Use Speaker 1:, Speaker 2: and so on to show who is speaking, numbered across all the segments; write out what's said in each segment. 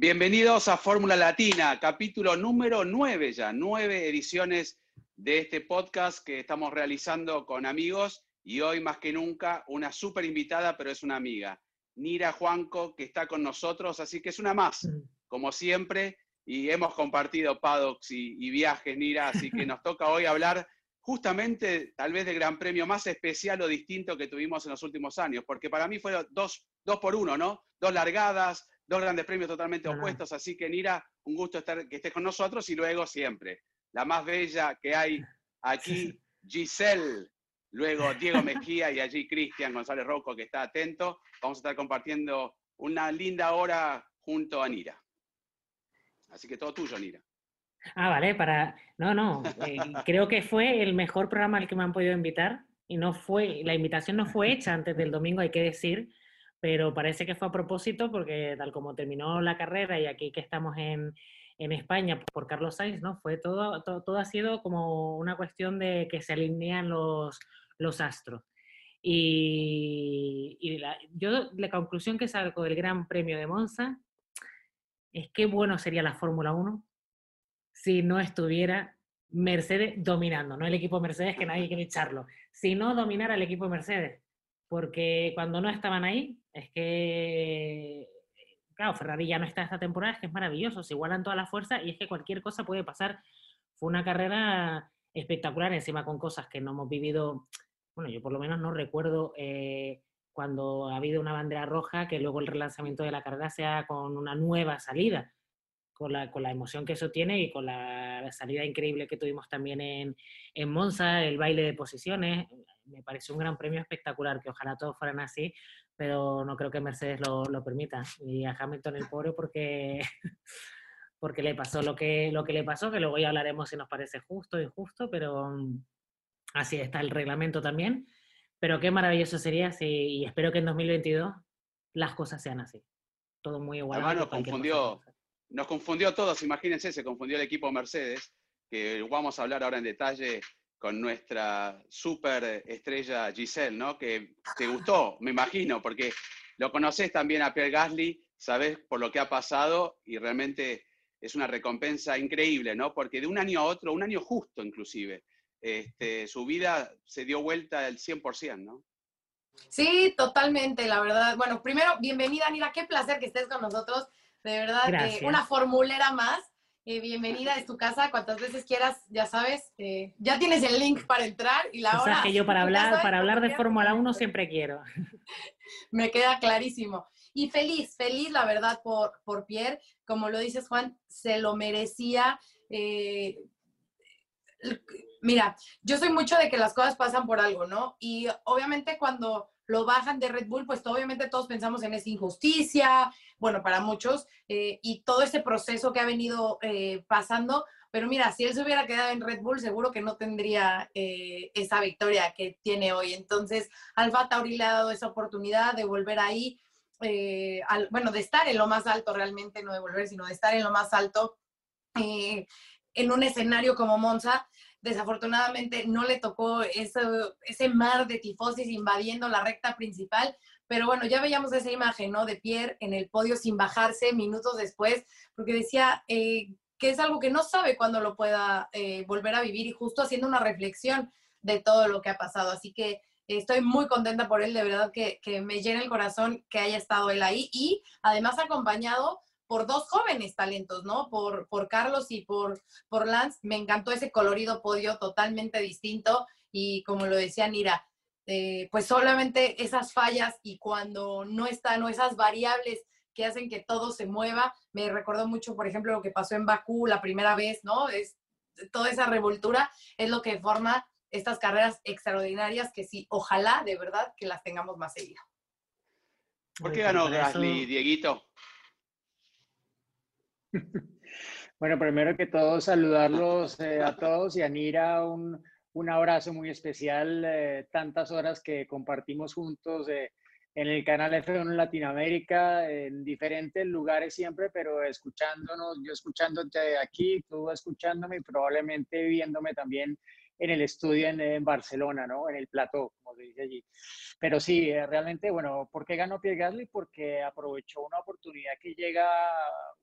Speaker 1: Bienvenidos a Fórmula Latina, capítulo número 9 ya, nueve ediciones de este podcast que estamos realizando con amigos y hoy más que nunca una súper invitada, pero es una amiga, Nira Juanco, que está con nosotros, así que es una más, mm. como siempre, y hemos compartido paddocks y, viajes, Nira, así que nos toca hoy hablar justamente tal vez del gran premio más especial o distinto que tuvimos en los últimos años, porque para mí fueron dos, dos por uno, ¿no? Dos largadas, dos grandes premios totalmente opuestos, así que Nira, un gusto estar, que estés con nosotros y luego siempre la más bella que hay aquí, Giselle, luego Diego Mejía y allí Cristian González Rocco que está atento. Vamos a estar compartiendo una linda hora junto a Nira. Así que todo tuyo, Nira.
Speaker 2: Ah, vale, para... No, no, eh, creo que fue el mejor programa al que me han podido invitar y no fue, la invitación no fue hecha antes del domingo, hay que decir, pero parece que fue a propósito porque tal como terminó la carrera y aquí que estamos en, en España por Carlos Sainz, ¿no? Fue todo, todo, ha sido como una cuestión de que se alinean los, los astros. Y, la, yo la conclusión que saco del Gran Premio de Monza es que bueno sería la Fórmula 1 si no estuviera Mercedes dominando, no el equipo Mercedes que nadie quiere echarlo, sino dominar al equipo Mercedes, porque cuando no estaban ahí es que claro, Ferrari ya no está esta temporada, es que es maravilloso, se igualan todas las fuerzas y es que cualquier cosa puede pasar. Fue una carrera espectacular, encima con cosas que no hemos vivido, bueno, yo por lo menos no recuerdo eh, cuando ha habido una bandera roja que luego el relanzamiento de la carrera sea con una nueva salida, con la, con la emoción que eso tiene y con la, salida increíble que tuvimos también en, en Monza, el baile de posiciones, me pareció un gran premio espectacular, que ojalá todos fueran así, pero no creo que Mercedes lo, lo permita. Y a Hamilton el pobre porque, porque le pasó lo que, lo que le pasó, que luego ya hablaremos si nos parece justo o injusto, pero mm, así está el reglamento también. Pero qué maravilloso sería si, y espero que en 2022 las cosas sean así. Todo muy igual.
Speaker 1: Además nos confundió, nos confundió a todos, imagínense, se confundió el equipo Mercedes, que vamos a hablar ahora en detalle con nuestra super estrella Giselle, ¿no? Que te gustó, me imagino, porque lo conoces también a Pierre Gasly, sabes por lo que ha pasado y realmente es una recompensa increíble, ¿no? Porque de un año a otro, un año justo inclusive, este, su vida se dio vuelta al 100%, ¿no?
Speaker 3: Sí, totalmente, la verdad. Bueno, primero, bienvenida, Nira, qué placer que estés con nosotros. De verdad, eh, una formulera más. Eh, bienvenida, es tu casa, cuantas veces quieras, ya sabes, eh, ya tienes el link para entrar y la hora.
Speaker 2: O que yo para hablar, para hablar de Fórmula 1 siempre quiero.
Speaker 3: Me queda clarísimo. Y feliz, feliz la verdad por, por Pierre, como lo dices Juan, se lo merecía. Eh, mira, yo soy mucho de que las cosas pasan por algo, ¿no? Y obviamente cuando lo bajan de Red Bull, pues obviamente todos pensamos en esa injusticia, bueno, para muchos, eh, y todo ese proceso que ha venido eh, pasando. Pero mira, si él se hubiera quedado en Red Bull, seguro que no tendría eh, esa victoria que tiene hoy. Entonces, Alfa Tauri le ha dado esa oportunidad de volver ahí, bueno, de estar en lo más alto realmente, no de volver, sino de estar en lo más alto en un escenario como Monza Desafortunadamente no le tocó ese, ese mar de tifosis invadiendo la recta principal, pero bueno, ya veíamos esa imagen, ¿no? De Pierre en el podio sin bajarse minutos después, porque decía eh, que es algo que no sabe cuándo lo pueda eh, volver a vivir y justo haciendo una reflexión de todo lo que ha pasado. Así que estoy muy contenta por él, de verdad que, que me llena el corazón que haya estado él ahí y además acompañado por dos jóvenes talentos, ¿no? Por, por Carlos y por, por Lance. Me encantó ese colorido podio totalmente distinto y como lo decía Nira, eh, pues solamente esas fallas y cuando no están o esas variables que hacen que todo se mueva, me recordó mucho, por ejemplo, lo que pasó en Bakú la primera vez, ¿no? Es toda esa revoltura es lo que forma estas carreras extraordinarias que sí, ojalá de verdad que las tengamos más seguido.
Speaker 1: ¿Por qué ganó Gasly, Dieguito?
Speaker 4: Bueno, primero que todo, saludarlos eh, a todos y a Nira un, un abrazo muy especial. eh, tantas horas que compartimos juntos eh, en el canal F1 Latinoamérica, en diferentes lugares siempre, pero escuchándonos, yo escuchándote aquí, tú escuchándome y probablemente viéndome también en el estudio en, en Barcelona, ¿no? En el plató, como se dice allí. Pero sí, eh, realmente, bueno, ¿por qué ganó Pierre Gasly? Porque aprovechó una oportunidad que llega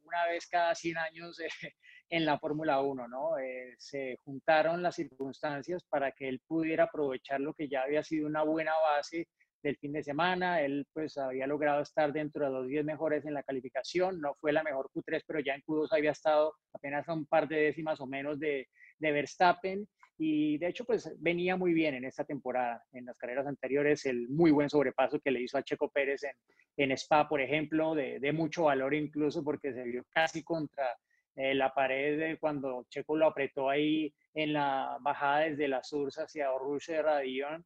Speaker 4: una vez cada 100 años en la Fórmula 1, ¿no? Eh, se juntaron las circunstancias para que él pudiera aprovechar lo que ya había sido una buena base del fin de semana. Él pues había logrado estar dentro de los 10 mejores en la calificación. No fue la mejor Q3, pero ya en Q2 había estado apenas a un par de décimas o menos de, de Verstappen. Y de hecho, pues venía muy bien en esta temporada. En las carreras anteriores, el muy buen sobrepaso que le hizo a Checo Pérez en, en Spa, por ejemplo, de, de mucho valor incluso porque se vio casi contra eh, la pared de cuando Checo lo apretó ahí en la bajada desde la Surs hacia Rouge de Radion.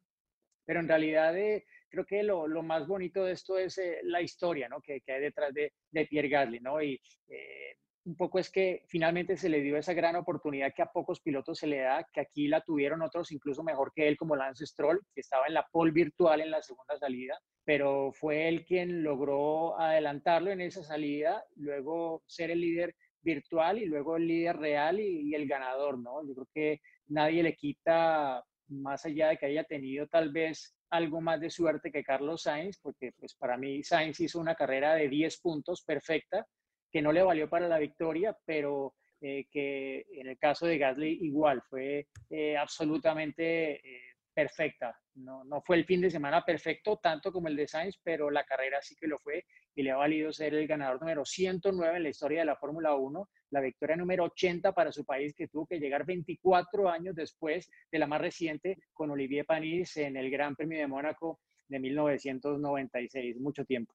Speaker 4: Pero en realidad eh, creo que lo, lo, más bonito de esto es eh, la historia ¿no? que, que, hay detrás de, de Pierre Gasly. ¿no? Y eh, un poco es que finalmente se le dio esa gran oportunidad que a pocos pilotos se le da, que aquí la tuvieron otros incluso mejor que él, como Lance Stroll, que estaba en la pole virtual en la segunda salida, pero fue él quien logró adelantarlo en esa salida, luego ser el líder virtual y luego el líder real y, el ganador, ¿no? Yo creo que nadie le quita, más allá de que haya tenido tal vez algo más de suerte que Carlos Sainz, porque pues para mí Sainz hizo una carrera de 10 puntos perfecta, que no le valió para la victoria, pero eh, que en el caso de Gasly igual fue eh, absolutamente eh, perfecta. No, no fue el fin de semana perfecto tanto como el de Sainz, pero la carrera sí que lo fue y le ha valido ser el ganador número 109 en la historia de la Fórmula 1, la victoria número 80 para su país que tuvo que llegar 24 años después de la más reciente con Olivier Panis en el Gran Premio de Mónaco de 1996, mucho tiempo.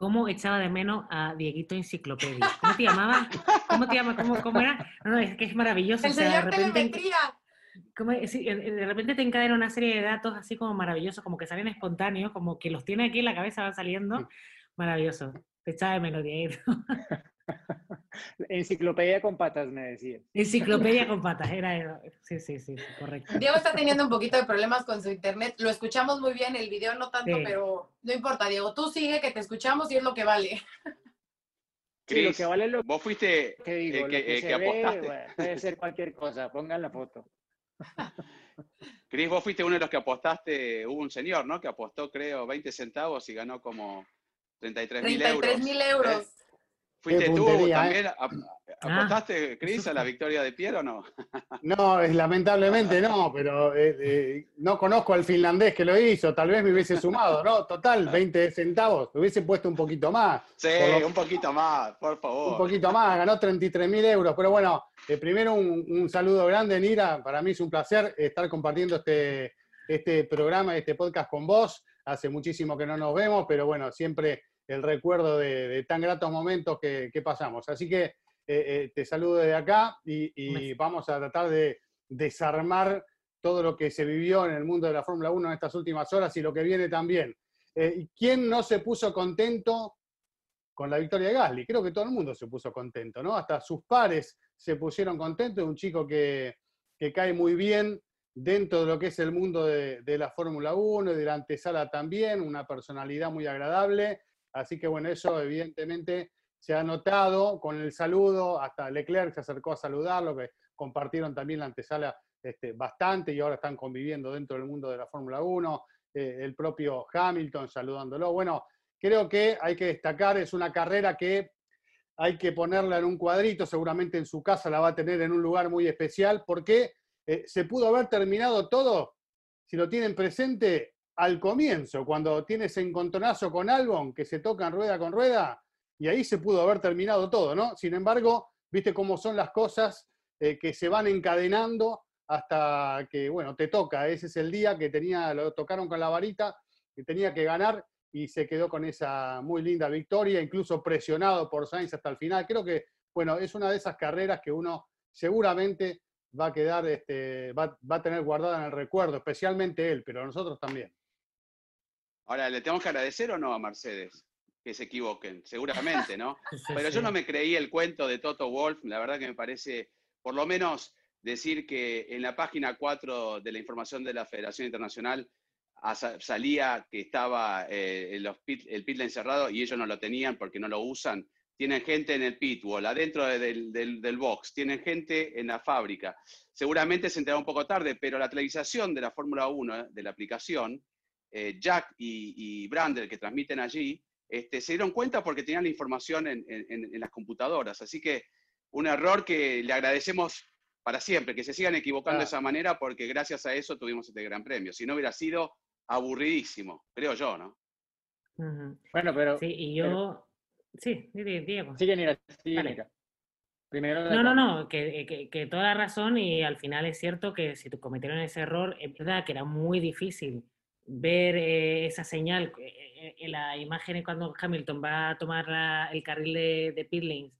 Speaker 2: ¿Cómo echaba de menos a Dieguito Enciclopedia? ¿Cómo te llamaba? ¿Cómo te llama? ¿Cómo, cómo era? No, no, es que es maravilloso.
Speaker 3: El
Speaker 2: o sea,
Speaker 3: señor
Speaker 2: de repente,
Speaker 3: telemetría.
Speaker 2: como, sí, de repente te encadena una serie de datos así como maravillosos, como que salen espontáneos, como que los tiene aquí en la cabeza, van saliendo. Maravilloso. Te echaba de menos, Dieguito.
Speaker 4: Enciclopedia con patas, me decía.
Speaker 2: Enciclopedia con patas, era, era- Sí, sí, sí, correcto.
Speaker 3: Diego está teniendo un poquito de problemas con su internet. Lo escuchamos muy bien, el video no tanto,
Speaker 2: Sí.
Speaker 3: pero no importa, Diego. Tú sigue que te escuchamos y es lo que vale.
Speaker 4: Sí, lo
Speaker 1: Chris,
Speaker 4: que vale es lo
Speaker 1: vos fuiste
Speaker 4: que digo, lo
Speaker 1: que,
Speaker 4: que
Speaker 1: el
Speaker 4: se
Speaker 1: que
Speaker 4: ve,
Speaker 1: apostaste.
Speaker 4: bueno, puede ser cualquier cosa, pongan la foto.
Speaker 1: Cris, vos fuiste uno de los que apostaste, hubo un señor, ¿no? Que apostó, creo, 20 centavos y ganó como 33 mil euros.
Speaker 3: 33 mil euros.
Speaker 1: ¿Eh? ¿Fuiste tú
Speaker 5: puntería,
Speaker 1: también?
Speaker 4: Ah.
Speaker 1: ¿Ap- ¿Apostaste, Cris, a la victoria de Pierre o no?
Speaker 5: No, es- lamentablemente no, pero eh, eh, no conozco al finlandés que lo hizo, tal vez me hubiese sumado, ¿no? Total, 20 centavos, me hubiese puesto un poquito más.
Speaker 1: Sí, un poquito más, por favor.
Speaker 5: Un poquito más, ganó 33 mil euros. Pero bueno, eh, primero un, un saludo grande, Nira. Para mí es un placer estar compartiendo este, este programa, este podcast con vos. Hace muchísimo que no nos vemos, pero bueno, siempre el recuerdo de, de tan gratos momentos que, que pasamos. Así que eh, eh, te saludo desde acá y, y vamos a tratar de desarmar todo lo que se vivió en el mundo de la Fórmula 1 en estas últimas horas y lo que viene también. Eh, ¿y ¿Quién no se puso contento con la victoria de Gasly. Creo que todo el mundo se puso contento, ¿no? Hasta sus pares se pusieron contentos. Un chico que, que cae muy bien dentro de lo que es el mundo de, de la Fórmula 1 y de la antesala también, una personalidad muy agradable. Así que bueno, eso evidentemente se ha notado con el saludo, hasta Leclerc se acercó a saludarlo, que compartieron también la antesala este, bastante y ahora están conviviendo dentro del mundo de la Fórmula 1, eh, el propio Hamilton saludándolo. Bueno, creo que hay que destacar, es una carrera que hay que ponerla en un cuadrito, seguramente en su casa la va a tener en un lugar muy especial, porque eh, se pudo haber terminado todo, si lo tienen presente, al comienzo, cuando tiene ese encontronazo con Albon, que se tocan rueda con rueda, y ahí se pudo haber terminado todo, ¿no? Sin embargo, viste cómo son las cosas eh, que se van encadenando hasta que, bueno, te toca, ese es el día que tenía, lo tocaron con la varita, que tenía que ganar, y se quedó con esa muy linda victoria, incluso presionado por Sainz hasta el final. Creo que, bueno, es una de esas carreras que uno seguramente va a quedar, este, va, va a tener guardada en el recuerdo, especialmente él, pero nosotros también.
Speaker 1: Ahora, ¿le tenemos que agradecer o no a Mercedes? que se equivoquen, seguramente, ¿no? Pero yo no me creí el cuento de Toto Wolf, la verdad que me parece, por lo menos decir que en la página 4 de la información de la Federación Internacional salía que estaba eh, el, pit, encerrado y ellos no lo tenían porque no lo usan. Tienen gente en el pitwall, adentro del, del, box, tienen gente en la fábrica. Seguramente se enteraron un poco tarde, pero la televisación de la Fórmula 1, de la aplicación, eh, Jack y, y Brander que transmiten allí, este, se dieron cuenta porque tenían la información en, en, las computadoras. Así que un error que le agradecemos para siempre, que se sigan equivocando de esa manera porque gracias a eso tuvimos este gran premio. Si no hubiera sido aburridísimo, creo yo, ¿no?
Speaker 4: Bueno, pero...
Speaker 2: Sí, y yo... Sí, Diego.
Speaker 4: Sí, sí, Primero
Speaker 2: no, no, no, que, que, que, toda razón y al final es cierto que si cometieron ese error, es verdad que era muy difícil ver eh, esa señal eh, eh, en la imagen cuando Hamilton va a tomar el carril de, de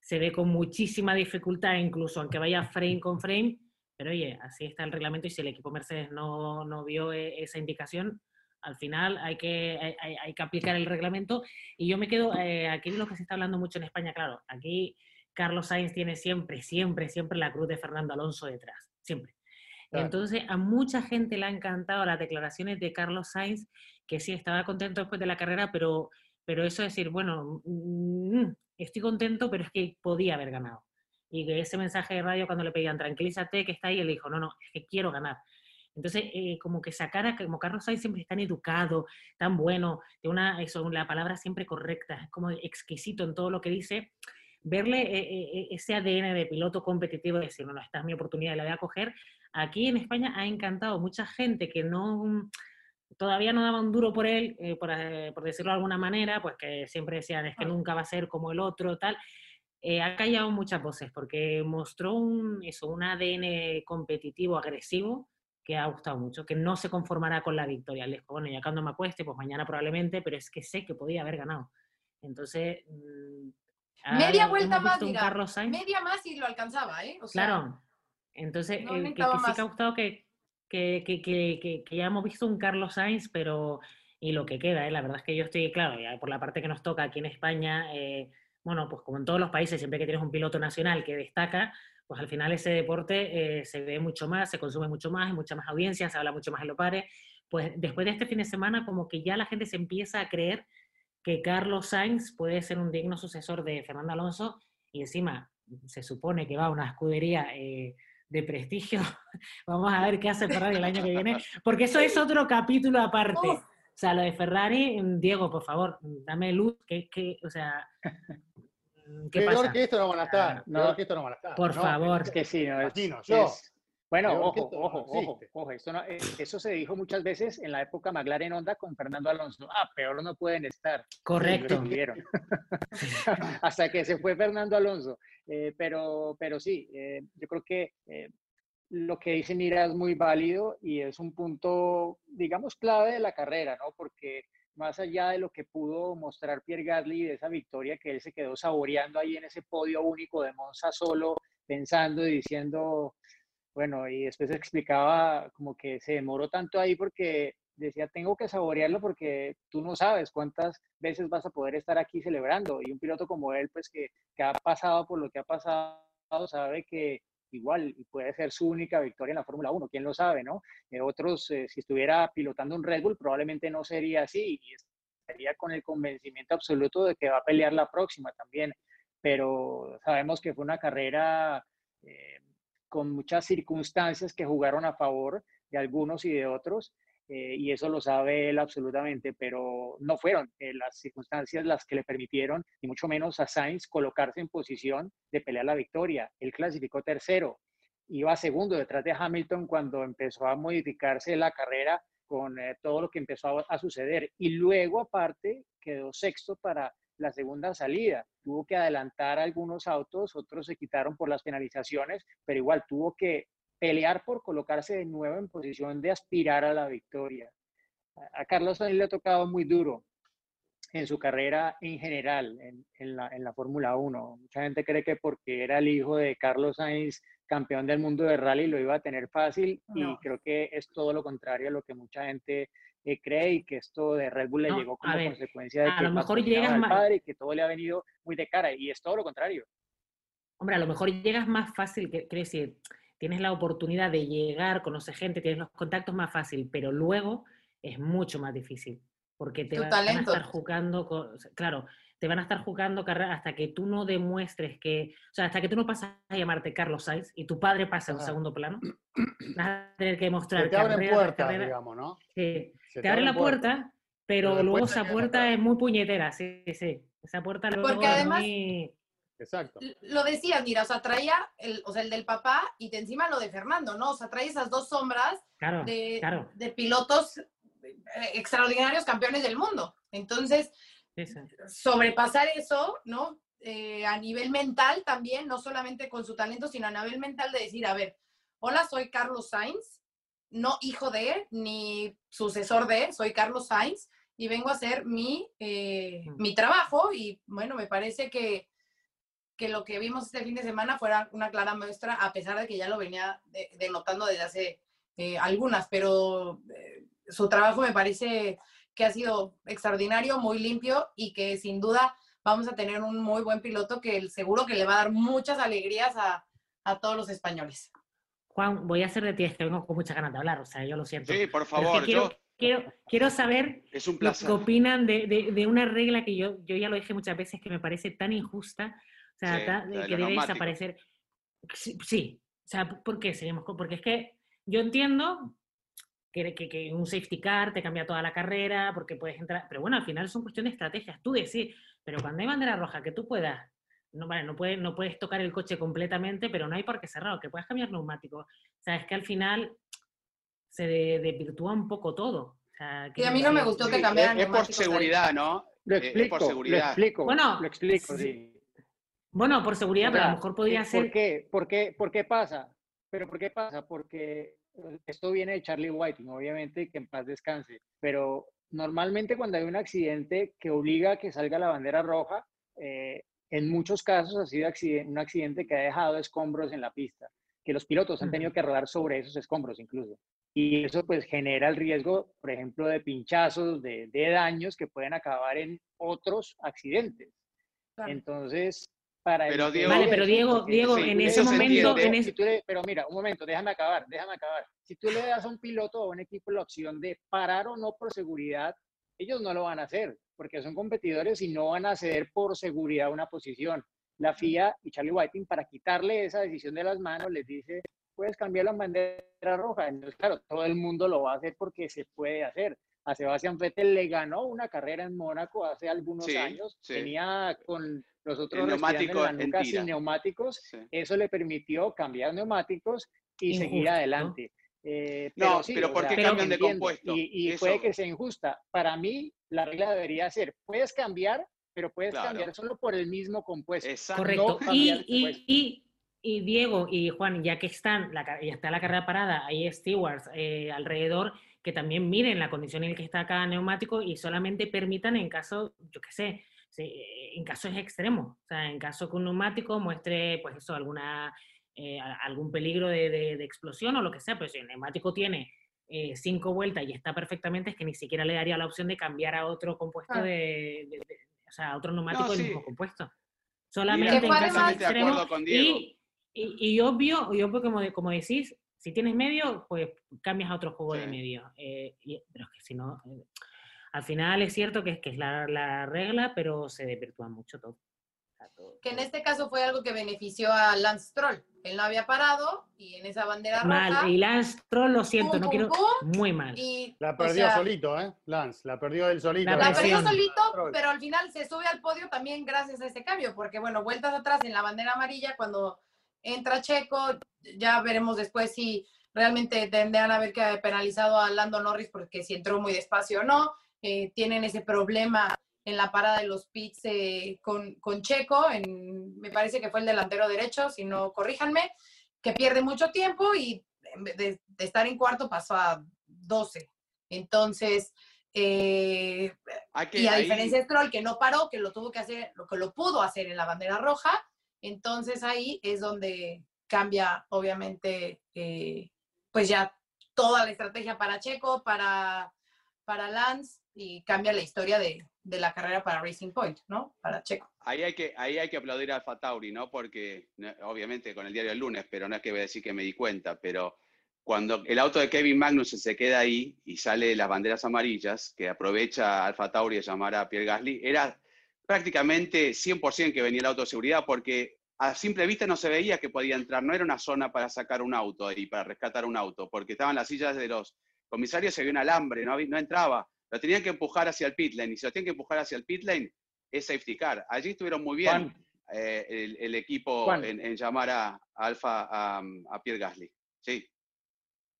Speaker 2: se ve con muchísima dificultad, incluso aunque vaya frame con frame, pero oye, así está el reglamento y si el equipo Mercedes no, no vio esa indicación, al final hay que, hay, que aplicar el reglamento. Y yo me quedo, aquí lo que se está hablando mucho en España, claro, aquí Carlos Sainz tiene siempre, siempre, siempre la cruz de Fernando Alonso detrás, siempre. Entonces, a mucha gente le han encantado las declaraciones de Carlos Sainz, que sí estaba contento después de la carrera, pero, pero eso es decir, bueno, mm, estoy contento, pero es que podía haber ganado y que ese mensaje de radio cuando le pedían tranquilízate que está ahí, él dijo, no, no, es que quiero ganar. Entonces, eh, como que sacara, como Carlos Sainz siempre es tan educado, tan bueno, de una, eso, la palabra siempre correcta, es como exquisito en todo lo que dice, verle eh, eh, ese ADN de piloto competitivo, decir, no, no, esta es mi oportunidad, la voy a coger, aquí en España ha encantado mucha gente que no, todavía no daba un duro por él, por, por, decirlo de alguna manera, pues que siempre decían, es que nunca va a ser como el otro, tal, eh, ha callado muchas voces porque mostró un, eso, un ADN competitivo, agresivo, que ha gustado mucho, que no se conformará con la victoria. Le dijo, bueno, ya cuando me acueste, pues mañana probablemente, pero es que sé que podía haber ganado. Entonces...
Speaker 3: Mm, media vuelta más, media más y lo alcanzaba, ¿eh?
Speaker 2: claro. Entonces, que, sí que ha gustado que, que, que, que, ya hemos visto un Carlos Sainz, pero... Y lo que queda, ¿eh? la verdad es que yo estoy, claro, por la parte que nos toca aquí en España... Eh, bueno, pues como en todos los países, siempre que tienes un piloto nacional que destaca, pues al final ese deporte eh, se ve mucho más, se consume mucho más, hay mucha más audiencia, se habla mucho más en los pares. Pues después de este fin de semana, como que ya la gente se empieza a creer que Carlos Sainz puede ser un digno sucesor de Fernando Alonso y encima se supone que va a una escudería eh, de prestigio. Vamos a ver qué hace Ferrari el año que viene, porque eso es otro capítulo aparte. O sea, lo de Ferrari, Diego, por favor, dame luz, que, que o sea,
Speaker 5: Mm, ¿Qué peor que esto no van a estar. no, que esto no van a estar.
Speaker 2: Por favor.
Speaker 4: Es que sí, no,
Speaker 5: es,
Speaker 4: bueno, ojo, ojo, ojo, ojo, eso, eh, eso se dijo muchas veces en la época McLaren Honda con Fernando Alonso. Ah, peor no pueden estar.
Speaker 2: Correcto.
Speaker 4: Hasta que se fue Fernando Alonso. Eh, pero, pero sí, eh, yo creo que lo que dice Mira es muy válido y es un punto, digamos, clave de la carrera, ¿no? Porque más allá de lo que pudo mostrar Pierre Gasly de esa victoria que él se quedó saboreando ahí en ese podio único de Monza solo, pensando y diciendo, bueno, y después explicaba como que se demoró tanto ahí porque decía, tengo que saborearlo porque tú no sabes cuántas veces vas a poder estar aquí celebrando. Y un piloto como él, pues que, que ha pasado por lo que ha pasado, sabe que igual puede ser su única victoria en la Fórmula 1, quién lo sabe, ¿no? Eh, otros, eh, si estuviera pilotando un Red Bull, probablemente no sería así y estaría con el convencimiento absoluto de que va a pelear la próxima también, pero sabemos que fue una carrera eh, con muchas circunstancias que jugaron a favor de algunos y de otros, eh, y eso lo sabe él absolutamente, pero no fueron eh, las circunstancias las que le permitieron, y mucho menos a Sainz, colocarse en posición de pelear la victoria. Él clasificó tercero, iba segundo detrás de Hamilton cuando empezó a modificarse la carrera con eh, todo lo que empezó a, a suceder, y luego aparte quedó sexto para la segunda salida. Tuvo que adelantar algunos autos, otros se quitaron por las penalizaciones, pero igual tuvo que pelear por colocarse de nuevo en posición de aspirar a la victoria. A Carlos Sainz le ha tocado muy duro en su carrera en general, en, la, en la Fórmula 1. Mucha gente cree que porque era el hijo de Carlos Sainz, campeón del mundo de rally, lo iba a tener fácil y creo que es todo lo contrario a lo que mucha gente eh, cree y que esto de Red Bull le llegó como consecuencia de
Speaker 2: a
Speaker 4: que
Speaker 2: lo mejor llegas
Speaker 4: más padre y que todo le ha venido muy de cara y es todo lo contrario.
Speaker 2: Hombre, a lo mejor llegas más fácil, quiere decir, tienes la oportunidad de llegar, conocer gente, tienes los contactos más fácil, pero luego es mucho más difícil porque te van a estar jugando, claro, te van a estar jugando carrera hasta que tú no demuestres que, o sea, hasta que tú no pasas a llamarte Carlos Sainz y tu padre pasa en segundo plano, vas a tener que demostrar
Speaker 5: te abren puertas, digamos, ¿no?
Speaker 2: Sí, te, abre la puerta, pero, luego esa puerta es muy puñetera, sí, sí. Esa puerta luego
Speaker 3: Porque además,
Speaker 5: Exacto.
Speaker 3: Lo decías, mira, o sea, traía el, o sea, el del papá y te encima lo de Fernando, ¿no? O sea, trae esas dos sombras de, de pilotos eh, extraordinarios campeones del mundo. Entonces, sobrepasar eso, ¿no? Eh, a nivel mental también, no solamente con su talento, sino a nivel mental de decir, a ver, hola, soy Carlos Sainz, no hijo de, ni sucesor de, soy Carlos Sainz y vengo a hacer mi, eh, mm. mi trabajo y bueno, me parece que, que lo que vimos este fin de semana fuera una clara muestra, a pesar de que ya lo venía denotando desde hace algunas, pero su trabajo me parece que ha sido extraordinario, muy limpio y que sin duda vamos a tener un muy buen piloto que seguro que le va a dar muchas alegrías a, todos los españoles.
Speaker 2: Juan, voy a hacer de ti, es que vengo con muchas ganas de hablar, o sea, yo lo siento.
Speaker 1: Sí, por favor.
Speaker 2: quiero, quiero, quiero, saber
Speaker 1: es un
Speaker 2: qué opinan de, una regla que yo, yo ya lo dije muchas veces que me parece tan injusta, o sea, que debe desaparecer. Sí, o sea, ¿por qué seguimos? Porque es que yo entiendo que, que, un safety car te cambia toda la carrera, porque puedes entrar, pero bueno, al final son cuestión de estrategias, tú decís, pero cuando hay bandera roja, que tú puedas, no, vale, no, puedes, no puedes tocar el coche completamente, pero no hay por qué cerrado, que puedas cambiar neumático. O sea, es que al final se desvirtúa un poco todo.
Speaker 3: y a mí no me gustó que cambiaran
Speaker 1: Es por seguridad, ¿no?
Speaker 4: Lo explico, por seguridad. Lo explico,
Speaker 2: bueno,
Speaker 4: lo explico, sí.
Speaker 2: Bueno, por seguridad, pero a lo mejor podría
Speaker 4: ¿por
Speaker 2: ser...
Speaker 4: Qué? ¿Por qué? ¿Por qué pasa? ¿Pero por qué pasa? Porque esto viene de Charlie Whiting, obviamente, que en paz descanse, pero normalmente cuando hay un accidente que obliga a que salga la bandera roja, eh, en muchos casos ha sido un accidente que ha dejado escombros en la pista, que los pilotos han tenido que rodar sobre esos escombros incluso. Y eso pues genera el riesgo, por ejemplo, de pinchazos, de, daños que pueden acabar en otros accidentes. Entonces,
Speaker 2: pero Diego, vale, pero Diego, Diego en ese momento...
Speaker 4: pero mira, un momento, déjame acabar, déjame acabar. Si tú le das a un piloto o a un equipo la opción de parar o no por seguridad, ellos no lo van a hacer, porque son competidores y no van a ceder por seguridad una posición. La FIA y Charlie Whiting, para quitarle esa decisión de las manos, les dice, puedes cambiar la bandera roja. Entonces, claro, todo el mundo lo va a hacer porque se puede hacer. A Sebastián Vettel le ganó una carrera en Mónaco hace algunos años. Tenía con los otros neumáticos sin neumáticos. Eso le permitió cambiar neumáticos y seguir adelante.
Speaker 1: Eh, no, pero ¿por qué cambian de compuesto?
Speaker 4: Y, puede que sea injusta. Para mí, la regla debería ser, puedes cambiar, pero puedes cambiar solo por el mismo compuesto.
Speaker 2: Correcto. y, y, Diego y Juan, ya que están, la, ya está la carrera parada, hay stewards eh, alrededor que también miren la condición en la que está cada neumático y solamente permitan en caso, yo qué sé, en casos extremos, o sea, en caso que un neumático muestre, pues eso, alguna, eh, algún peligro de, explosión o lo que sea, pero si el neumático tiene eh, cinco vueltas y está perfectamente, es que ni siquiera le daría la opción de cambiar a otro compuesto de, o sea, a otro neumático del mismo compuesto. Solamente en casos extremos. Y, y, obvio, y obvio como, como decís, si tienes medio, pues cambias a otro juego de medio. Eh, pero es que si no, al final es cierto que es, que es la, regla, pero se desvirtúa mucho todo.
Speaker 3: Que en este caso fue algo que benefició a Lance Troll. Él no había parado y en esa bandera
Speaker 2: mal. Y Lance Troll, lo siento, no quiero. muy mal.
Speaker 5: la perdió solito, ¿eh? Lance, la perdió él solito.
Speaker 3: La, perdió solito, pero al final se sube al podio también gracias a este cambio, porque bueno, vueltas atrás en la bandera amarilla, cuando entra Checo, ya veremos después si realmente tendrían a haber que penalizado a Lando Norris porque si entró muy despacio o no. Eh, tienen ese problema en la parada de los pits eh, con, Checo, en, me parece que fue el delantero derecho, si no corríjanme, que pierde mucho tiempo y de, de estar en cuarto pasó a 12. Entonces, Eh, y a diferencia de Stroll, que no paró, que lo tuvo que hacer, lo que lo pudo hacer en la bandera roja, entonces ahí es donde cambia, obviamente, eh, pues ya toda la estrategia para Checo, para, para Lance, y cambia la historia de, de la carrera para Racing Point, ¿no? Para Checo.
Speaker 1: Ahí hay que, ahí hay que aplaudir a Alfa Tauri, ¿no? Porque, obviamente, con el diario del lunes, pero no es que voy a decir que me di cuenta, pero cuando el auto de Kevin Magnussen se queda ahí y sale las banderas amarillas, que aprovecha Alfa Tauri a llamar a Pierre Gasly, era prácticamente 100% que venía el auto de seguridad porque a simple vista no se veía que podía entrar, no era una zona para sacar un auto y para rescatar un auto, porque estaban las sillas de los comisarios, se había un alambre, no, no entraba, lo tenían que empujar hacia el pit lane, y si lo tienen que empujar hacia el pit lane, es safety car. Allí estuvieron muy bien eh, el, equipo en, llamar a, Alfa a, a Pierre Gasly. Sí.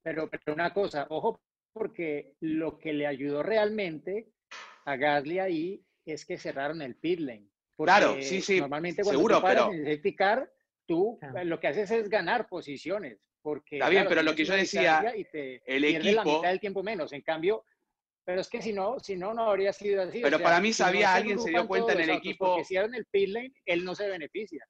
Speaker 4: Pero, pero una cosa, ojo, porque lo que le ayudó realmente a Gasly ahí es que cerraron el pit lane.
Speaker 1: Claro, sí, sí.
Speaker 4: Normalmente cuando seguro, pero... en el car, tú lo que haces es ganar posiciones. Porque,
Speaker 1: Está bien, pero lo que yo decía, el equipo...
Speaker 4: la mitad del tiempo menos. En cambio, pero es que si no, si no, no habría sido así.
Speaker 1: Pero para mí sabía, alguien se dio cuenta en el equipo...
Speaker 4: Porque si en el pit lane, él no se beneficia.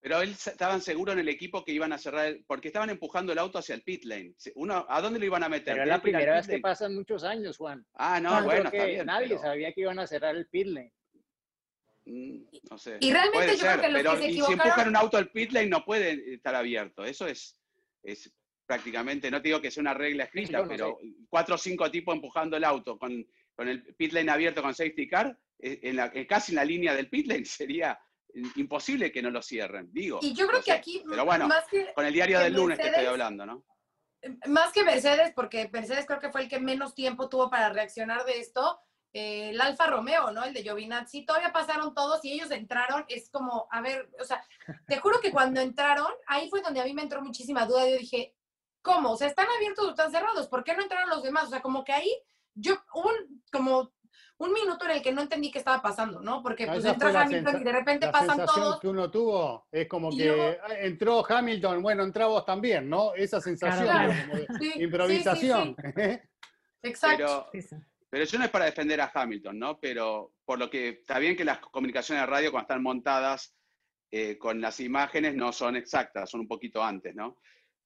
Speaker 1: Pero él estaban seguros en el equipo que iban a cerrar, porque estaban empujando el auto hacia el pit lane. Uno, ¿A dónde lo iban a meter?
Speaker 4: Pero es la primera vez que pasan muchos años, Juan.
Speaker 1: Ah, no, bueno, está bien.
Speaker 4: Nadie sabía que iban a cerrar el pit lane.
Speaker 1: Mm, no sé.
Speaker 3: Y realmente yo creo que los
Speaker 1: pero,
Speaker 3: que se
Speaker 1: y si empujan un auto al pit lane no puede estar abierto. Eso es, es prácticamente, no te digo que sea una regla escrita, pero cuatro o cinco tipos empujando el auto con, con el pit lane abierto con safety car, eh, en la, casi en la línea del pit lane sería imposible que no lo cierren, digo.
Speaker 3: Y yo creo que aquí,
Speaker 1: pero bueno, con el diario del lunes que estoy hablando, ¿no?
Speaker 3: Más que Mercedes, porque Mercedes creo que fue el que menos tiempo tuvo para reaccionar de esto, eh, el Alfa Romeo, ¿no? El de Giovinazzi, todavía pasaron todos y ellos entraron, es como, a ver, o sea, te juro que cuando entraron, ahí fue donde a mí me entró muchísima duda, yo dije, ¿cómo? O sea, están abiertos o están cerrados, ¿por qué no entraron los demás? O sea, como que ahí, yo, un, como un minuto en el que no entendí qué estaba pasando, ¿no? Porque pues entra Hamilton y de repente pasan todos.
Speaker 5: que uno tuvo es como que entró Hamilton, bueno, entra vos también, ¿no? Esa sensación de improvisación.
Speaker 3: Exacto.
Speaker 1: Pero, eso no es para defender a Hamilton, ¿no? Pero por lo que está bien que las comunicaciones de radio cuando están montadas eh, con las imágenes no son exactas, son un poquito antes, ¿no?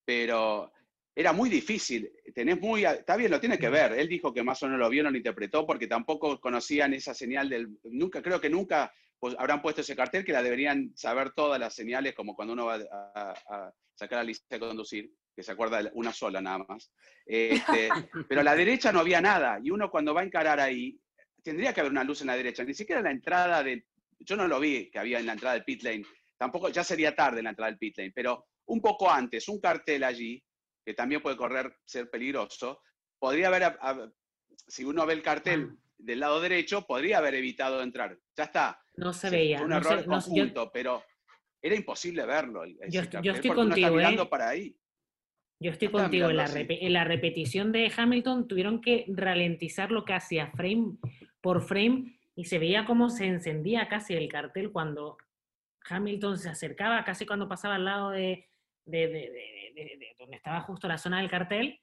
Speaker 1: Pero era muy difícil. Tenés muy, está bien, lo tiene que ver. Él dijo que más o menos lo vio, no lo interpretó, porque tampoco conocían esa señal del. Nunca, creo que nunca pues, habrán puesto ese cartel que la deberían saber todas las señales, como cuando uno va a, sacar la lista de conducir, que se acuerda una sola nada más. Este, pero a la derecha no había nada, y uno cuando va a encarar ahí, tendría que haber una luz en la derecha, ni siquiera en la entrada del. Yo no lo vi que había en la entrada del pit lane, tampoco, ya sería tarde en la entrada del pit lane, pero un poco antes, un cartel allí, que también puede correr, ser peligroso, podría haber, si uno ve el cartel del lado derecho, podría haber evitado entrar. Ya está.
Speaker 2: No se veía.
Speaker 1: Fue un error conjunto, pero era imposible verlo.
Speaker 2: Yo, estoy contigo,
Speaker 1: ¿eh? para ahí.
Speaker 2: Yo estoy contigo. En la, en la, repetición de Hamilton tuvieron que ralentizar lo que hacía frame por frame y se veía cómo se encendía casi el cartel cuando Hamilton se acercaba, casi cuando pasaba al lado de, de, donde estaba justo la zona del cartel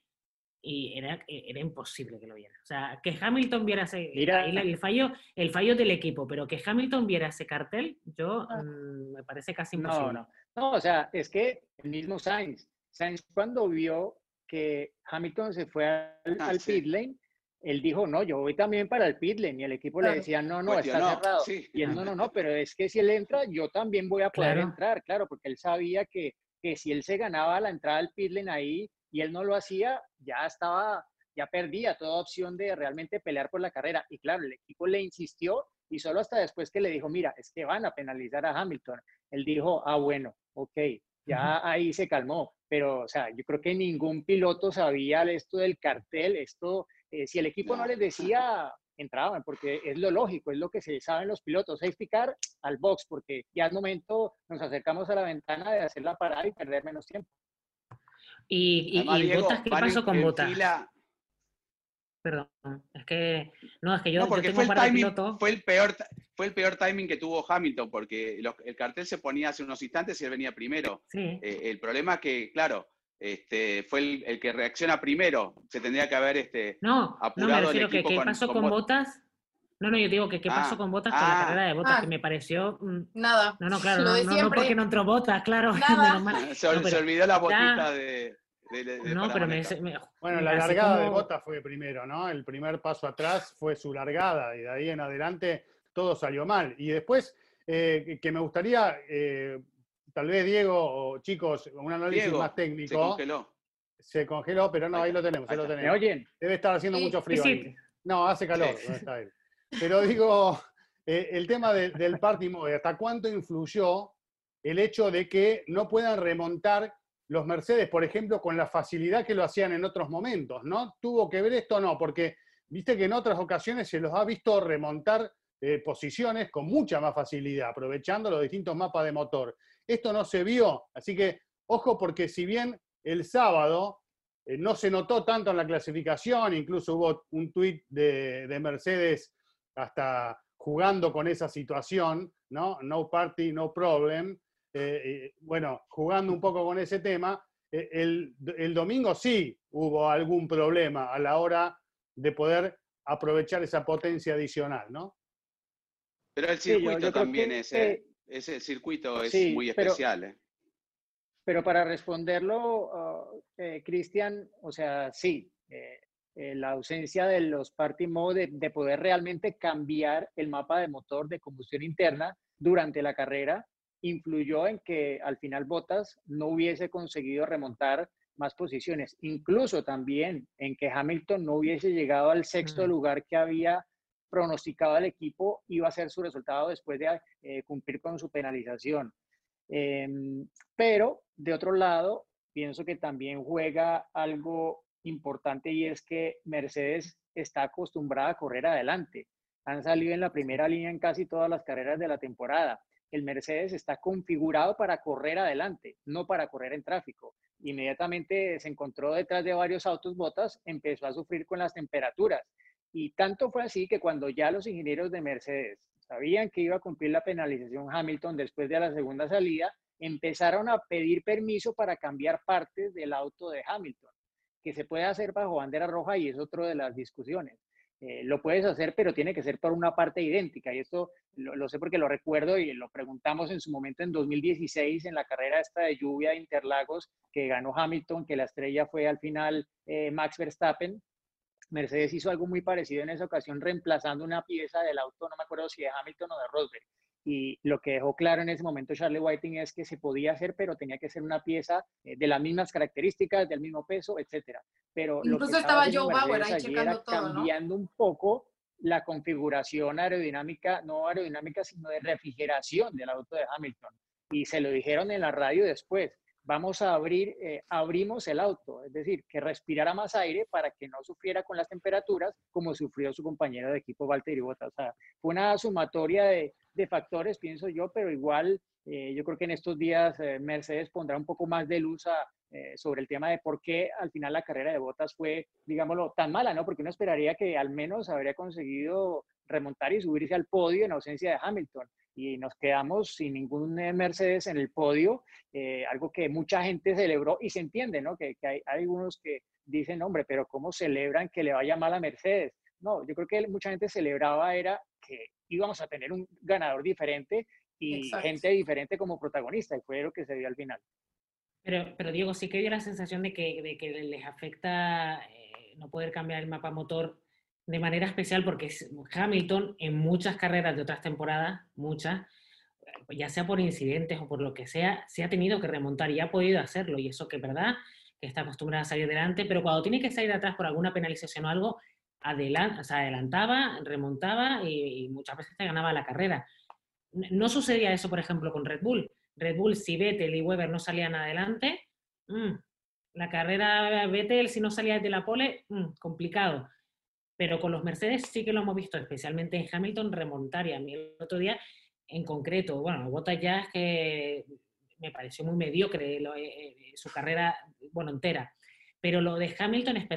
Speaker 2: y era, era imposible que lo viera. O sea, que Hamilton viera ese, el, fallo, el fallo del equipo, pero que Hamilton viera ese cartel, yo ah. mm, me parece casi imposible.
Speaker 4: No, no. No, o sea, es que el mismo Sainz, Sainz cuando vio que Hamilton se fue al, ah, pit lane, él dijo, no, yo voy también para el pit lane, y el equipo le decía, no, no, está cerrado. Y él, no, no, no, pero es que si él entra, yo también voy a poder entrar, claro, porque él sabía que que si él se ganaba la entrada al pitlane ahí y él no lo hacía, ya estaba, ya perdía toda opción de realmente pelear por la carrera. Y claro, el equipo le insistió y solo hasta después que le dijo, mira, es que van a penalizar a Hamilton, él dijo, ah, bueno, ok, ya ahí se calmó. Pero, o sea, yo creo que ningún piloto sabía esto del cartel, esto, eh, si el equipo no les decía, entraban, porque es lo lógico, es lo que se saben los pilotos, safety car al box, porque ya es momento, nos acercamos a la ventana de hacer la parada y perder menos tiempo.
Speaker 2: ¿Y, y, Botas qué pasó con Botas? Perdón, es que no, es que yo,
Speaker 1: no, porque
Speaker 2: fue,
Speaker 1: el timing, fue el peor fue el peor timing que tuvo Hamilton porque el cartel se ponía hace unos instantes y él venía primero.
Speaker 2: Sí.
Speaker 1: Eh, el problema es que, claro, este, fue el, que reacciona primero. Se tendría que haber este,
Speaker 2: no, apurado no, me refiero que qué pasó con, Botas. No, no, yo digo que qué pasó ah, con Botas con la ah. carrera de Botas, ah. que me pareció...
Speaker 3: Mm, nada.
Speaker 2: No, no, claro, no, no, porque no entró Botas, claro.
Speaker 1: se, olvidó la botita de...
Speaker 2: no, pero me,
Speaker 5: Bueno, la largada de Botas fue primero, ¿no? El primer paso atrás fue su largada y de ahí en adelante todo salió mal. Y después, eh, que me gustaría eh, tal vez Diego o chicos, un análisis más técnico. Se
Speaker 1: congeló.
Speaker 5: Se congeló, pero no, ahí lo tenemos, ahí lo tenemos.
Speaker 4: ¿Me oyen?
Speaker 5: Debe estar haciendo mucho frío. Ahí. No, hace calor. está Pero digo, eh, el tema del party mode, ¿hasta cuánto influyó el hecho de que no puedan remontar los Mercedes, por ejemplo, con la facilidad que lo hacían en otros momentos? ¿No? ¿Tuvo que ver esto o no? Porque viste que en otras ocasiones se los ha visto remontar eh, posiciones con mucha más facilidad, aprovechando los distintos mapas de motor. Esto no se vio, así que ojo porque si bien el sábado eh, no se notó tanto en la clasificación, incluso hubo un tuit de, Mercedes hasta jugando con esa situación, ¿no? No party, no problem. Eh, bueno, jugando un poco con ese tema, eh, el, el, domingo sí hubo algún problema a la hora de poder aprovechar esa potencia adicional, ¿no?
Speaker 1: Pero el circuito también es, ese circuito es muy especial.
Speaker 4: Pero, ¿eh? pero para responderlo, eh, Cristian, o sea, sí, eh, la ausencia de los party mode, de, poder realmente cambiar el mapa de motor de combustión interna durante la carrera, influyó en que al final Bottas no hubiese conseguido remontar más posiciones, incluso también en que Hamilton no hubiese llegado al sexto mm. lugar que había pronosticado al equipo iba a ser su resultado después de eh, cumplir con su penalización. Em, pero, de otro lado, pienso que también juega algo importante y es que Mercedes está acostumbrada a correr adelante. Han salido en la primera línea en casi todas las carreras de la temporada. El Mercedes está configurado para correr adelante, no para correr en tráfico. Inmediatamente se encontró detrás de varios autos botas, empezó a sufrir con las temperaturas y tanto fue así que cuando ya los ingenieros de Mercedes sabían que iba a cumplir la penalización Hamilton después de la segunda salida, empezaron a pedir permiso para cambiar partes del auto de Hamilton, que se puede hacer bajo bandera roja y es otro de las discusiones. Eh, lo puedes hacer, pero tiene que ser por una parte idéntica. Y esto lo, sé porque lo recuerdo y lo preguntamos en su momento en 2016 en la carrera esta de lluvia de Interlagos que ganó Hamilton, que la estrella fue al final eh, Max Verstappen. Mercedes hizo algo muy parecido en esa ocasión, reemplazando una pieza del auto, no me acuerdo si de Hamilton o de Rosberg. Y lo que dejó claro en ese momento Charlie Whiting es que se podía hacer, pero tenía que ser una pieza eh, de las mismas características, del mismo peso, etcétera. Pero
Speaker 3: Incluso estaba Joe Bauer ahí checando todo,
Speaker 4: cambiando un poco la configuración aerodinámica, no aerodinámica, sino de refrigeración del auto de Hamilton. Y se lo dijeron en la radio después vamos a abrir, eh, abrimos el auto, es decir, que respirara más aire para que no sufriera con las temperaturas como sufrió su compañero de equipo Valtteri Bottas. Fue una sumatoria de, factores, pienso yo, pero igual eh, yo creo que en estos días eh, Mercedes pondrá un poco más de luz sobre el tema de por qué al final la carrera de Bottas fue, digámoslo, tan mala, ¿no? Porque uno esperaría que al menos habría conseguido remontar y subirse al podio en ausencia de Hamilton y nos quedamos sin ningún eh, Mercedes en el podio, eh, algo que mucha gente celebró y se entiende, ¿no? Que, hay, algunos que dicen, hombre, pero ¿cómo celebran que le vaya mal a Mercedes? No, yo creo que mucha gente celebraba era que íbamos a tener un ganador diferente y gente diferente como protagonista, y fue lo que se dio al final.
Speaker 2: Pero, pero Diego, sí que dio la sensación de que, de que les afecta eh, no poder cambiar el mapa motor de manera especial porque Hamilton en muchas carreras de otras temporadas, muchas, ya sea por incidentes o por lo que sea, se ha tenido que remontar y ha podido hacerlo. Y eso que es verdad, que está acostumbrada a salir adelante, pero cuando tiene que salir atrás por alguna penalización o algo, adelant, o adelantaba, remontaba y, muchas veces te ganaba la carrera. No sucedía eso, por ejemplo, con Red Bull. Red Bull, si Vettel y Weber no salían adelante, mm, la carrera Vettel, si no salía de la pole, mm, complicado. Pero con los Mercedes sí que lo hemos visto, especialmente en Hamilton, remontar. Y a mí el otro día, en concreto, bueno, Bottas ya es que me pareció muy mediocre eh, eh, su carrera, bueno, entera. Pero lo de Hamilton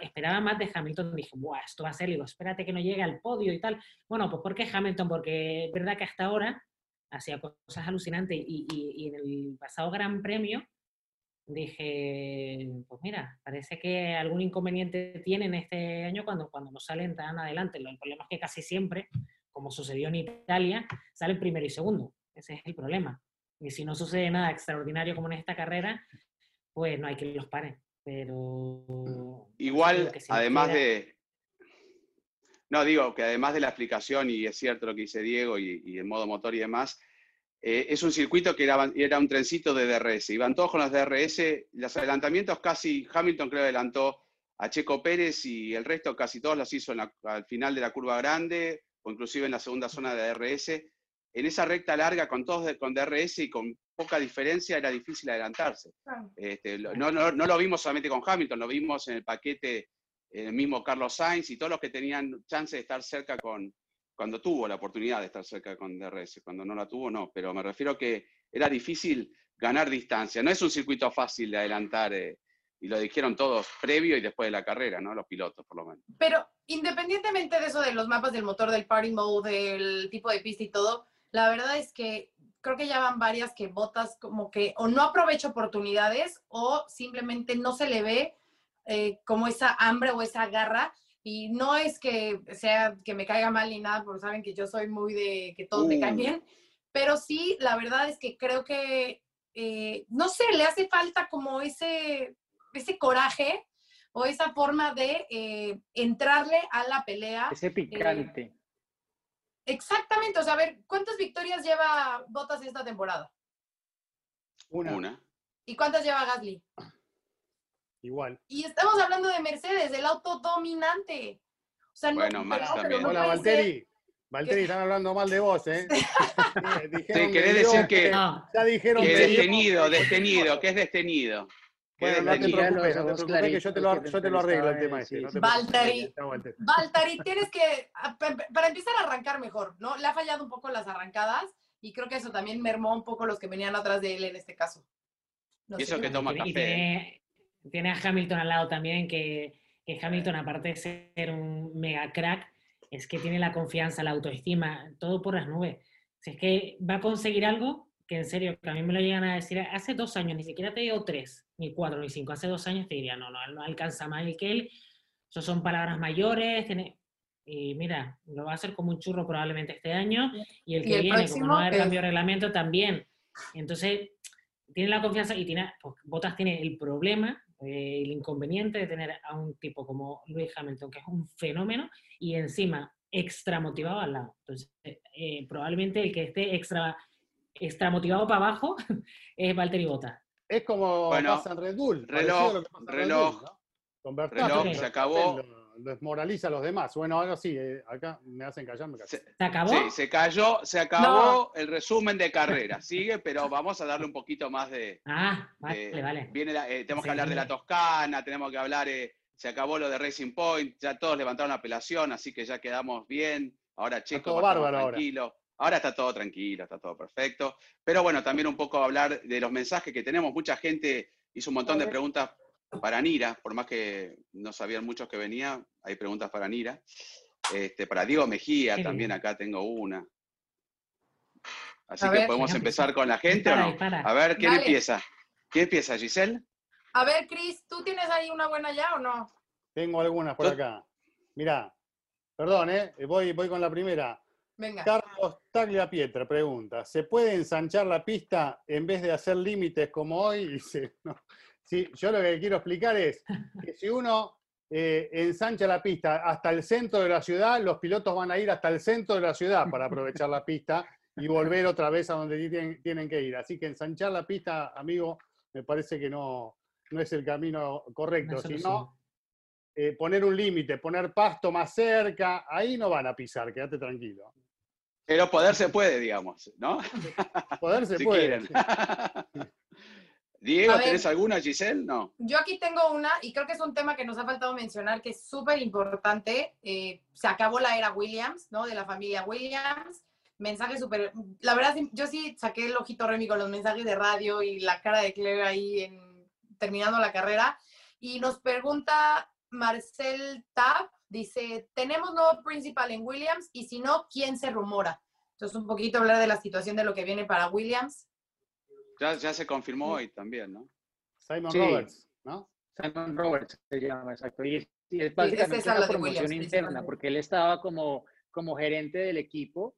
Speaker 2: esperaba, más de Hamilton. Dije, Buah, esto va a ser, digo, espérate que no llegue al podio y tal. Bueno, pues ¿por qué Hamilton? Porque es verdad que hasta ahora hacía cosas alucinantes y, y en el pasado Gran Premio dije, pues mira, parece que algún inconveniente tienen este año cuando, cuando no salen tan adelante. El problema es que casi siempre, como sucedió en Italia, salen primero y segundo. Ese es el problema. Y si no sucede nada extraordinario como en esta carrera, pues no hay que los paren. Pero...
Speaker 1: Igual, además de... No, digo que además de la explicación, y es cierto lo que dice Diego, y, y el modo motor y demás, eh, es un circuito que era, un trencito de DRS. Iban todos con los DRS. Los adelantamientos casi, Hamilton creo adelantó a Checo Pérez y el resto casi todos los hizo al final de la curva grande o inclusive en la segunda zona de DRS. En esa recta larga con todos con DRS y con poca diferencia era difícil adelantarse. Este, no, no, lo vimos solamente con Hamilton, lo vimos en el paquete el mismo Carlos Sainz y todos los que tenían chance de estar cerca con, cuando tuvo la oportunidad de estar cerca con DRS, cuando no la tuvo, no, pero me refiero a que era difícil ganar distancia. No es un circuito fácil de adelantar, eh, y lo dijeron todos previo y después de la carrera, ¿no? Los pilotos, por lo menos.
Speaker 3: Pero independientemente de eso, de los mapas del motor, del party mode, del tipo de pista y todo, la verdad es que creo que ya van varias que botas como que o no aprovecha oportunidades o simplemente no se le ve eh, como esa hambre o esa garra y no es que sea que me caiga mal ni nada, porque saben que yo soy muy de que todo me cae bien, pero sí, la verdad es que creo que, eh, no sé, le hace falta como ese, ese coraje o esa forma de eh, entrarle a la pelea.
Speaker 4: Ese picante. Eh,
Speaker 3: exactamente, o sea, a ver, ¿cuántas victorias lleva Botas esta temporada?
Speaker 5: Una. Una.
Speaker 3: ¿Y cuántas lleva Gasly?
Speaker 5: Igual.
Speaker 3: Y estamos hablando de Mercedes, del auto dominante. O sea,
Speaker 1: bueno,
Speaker 3: no,
Speaker 1: también.
Speaker 5: Hola, Valtteri. Valtteri, están hablando mal de vos, ¿eh?
Speaker 1: sí, querés decir que,
Speaker 5: ya dijeron
Speaker 1: que detenido, detenido, que es detenido.
Speaker 5: Bueno, no te preocupes, no te preocupes que yo te lo, yo te lo arreglo el tema ese.
Speaker 3: Valtteri, Valtteri, tienes que, para empezar a arrancar mejor, ¿no? Le ha fallado un poco las arrancadas y creo que eso también mermó un poco los que venían atrás de él en este caso.
Speaker 1: y eso que toma café
Speaker 2: tiene a Hamilton al lado también, que, que Hamilton, aparte de ser un mega crack, es que tiene la confianza, la autoestima, todo por las nubes. Si es que va a conseguir algo que en serio, que a mí me lo llegan a decir hace dos años, ni siquiera te digo tres, ni cuatro, ni cinco, hace dos años te diría, no, no, no alcanza más el que él, eso son palabras mayores, tiene, y mira, lo va a hacer como un churro probablemente este año, y el que viene, como no va a haber cambio de reglamento, también. Entonces, tiene la confianza y tiene, pues, Botas tiene el problema eh, el inconveniente de tener a un tipo como Luis Hamilton, que es un fenómeno, y encima extra motivado al lado. Entonces, eh, probablemente el que esté extra, extra motivado para abajo es Valtteri Bottas.
Speaker 5: Es como pasa en Red Bull.
Speaker 1: Reloj, reloj, reloj, se acabó
Speaker 5: desmoraliza a los demás. Bueno, ahora sí, eh, acá me hacen callar, me
Speaker 2: ¿Se, acabó?
Speaker 1: Sí, se cayó, se acabó el resumen de carrera. Sigue, pero vamos a darle un poquito más de.
Speaker 2: Ah, vale, vale.
Speaker 1: Viene eh, tenemos que hablar de la Toscana, tenemos que hablar, eh, se acabó lo de Racing Point, ya todos levantaron apelación, así que ya quedamos bien. Ahora Checo
Speaker 5: bárbaro
Speaker 1: tranquilo. Ahora. ahora. está todo tranquilo, está todo perfecto. Pero bueno, también un poco hablar de los mensajes que tenemos. Mucha gente hizo un montón de preguntas para Nira, por más que no sabían muchos que venía, hay preguntas para Nira. Este, para Diego Mejía también acá tengo una. Así que podemos empezar con la gente o no. A ver, ¿quién empieza? ¿Quién empieza, Giselle?
Speaker 3: A ver, Cris, ¿tú tienes ahí una buena ya o no?
Speaker 5: Tengo algunas por acá. Mirá, perdón, ¿eh? Voy, voy con la primera.
Speaker 3: Venga.
Speaker 5: Carlos Taglia Pietra pregunta, ¿se puede ensanchar la pista en vez de hacer límites como hoy? Dice, no, Sí, yo lo que quiero explicar es que si uno eh, ensancha la pista hasta el centro de la ciudad, los pilotos van a ir hasta el centro de la ciudad para aprovechar la pista y volver otra vez a donde tienen, que ir. Así que ensanchar la pista, amigo, me parece que no, no es el camino correcto, sino eh, poner un límite, poner pasto más cerca, ahí no van a pisar, quédate tranquilo.
Speaker 1: Pero poder se puede, digamos, ¿no?
Speaker 5: Poder se puede.
Speaker 1: Diego, ¿tienes alguna, Giselle? No.
Speaker 3: Yo aquí tengo una y creo que es un tema que nos ha faltado mencionar que es súper importante. Eh, se acabó la era Williams, ¿no? De la familia Williams. Mensaje súper... La verdad, yo sí saqué el ojito remi con los mensajes de radio y la cara de Claire ahí en, terminando la carrera. Y nos pregunta Marcel Tapp, dice, tenemos nuevo principal en Williams y si no, ¿quién se rumora? Entonces, un poquito hablar de la situación de lo que viene para Williams.
Speaker 1: Ya, se confirmó hoy también, ¿no?
Speaker 5: Simon
Speaker 4: Sí.
Speaker 5: Roberts, ¿no?
Speaker 4: Simon Roberts se llama, exacto. Y es, y es básicamente
Speaker 3: es
Speaker 4: una promoción
Speaker 3: Williams,
Speaker 4: interna, porque él estaba como, como gerente del equipo,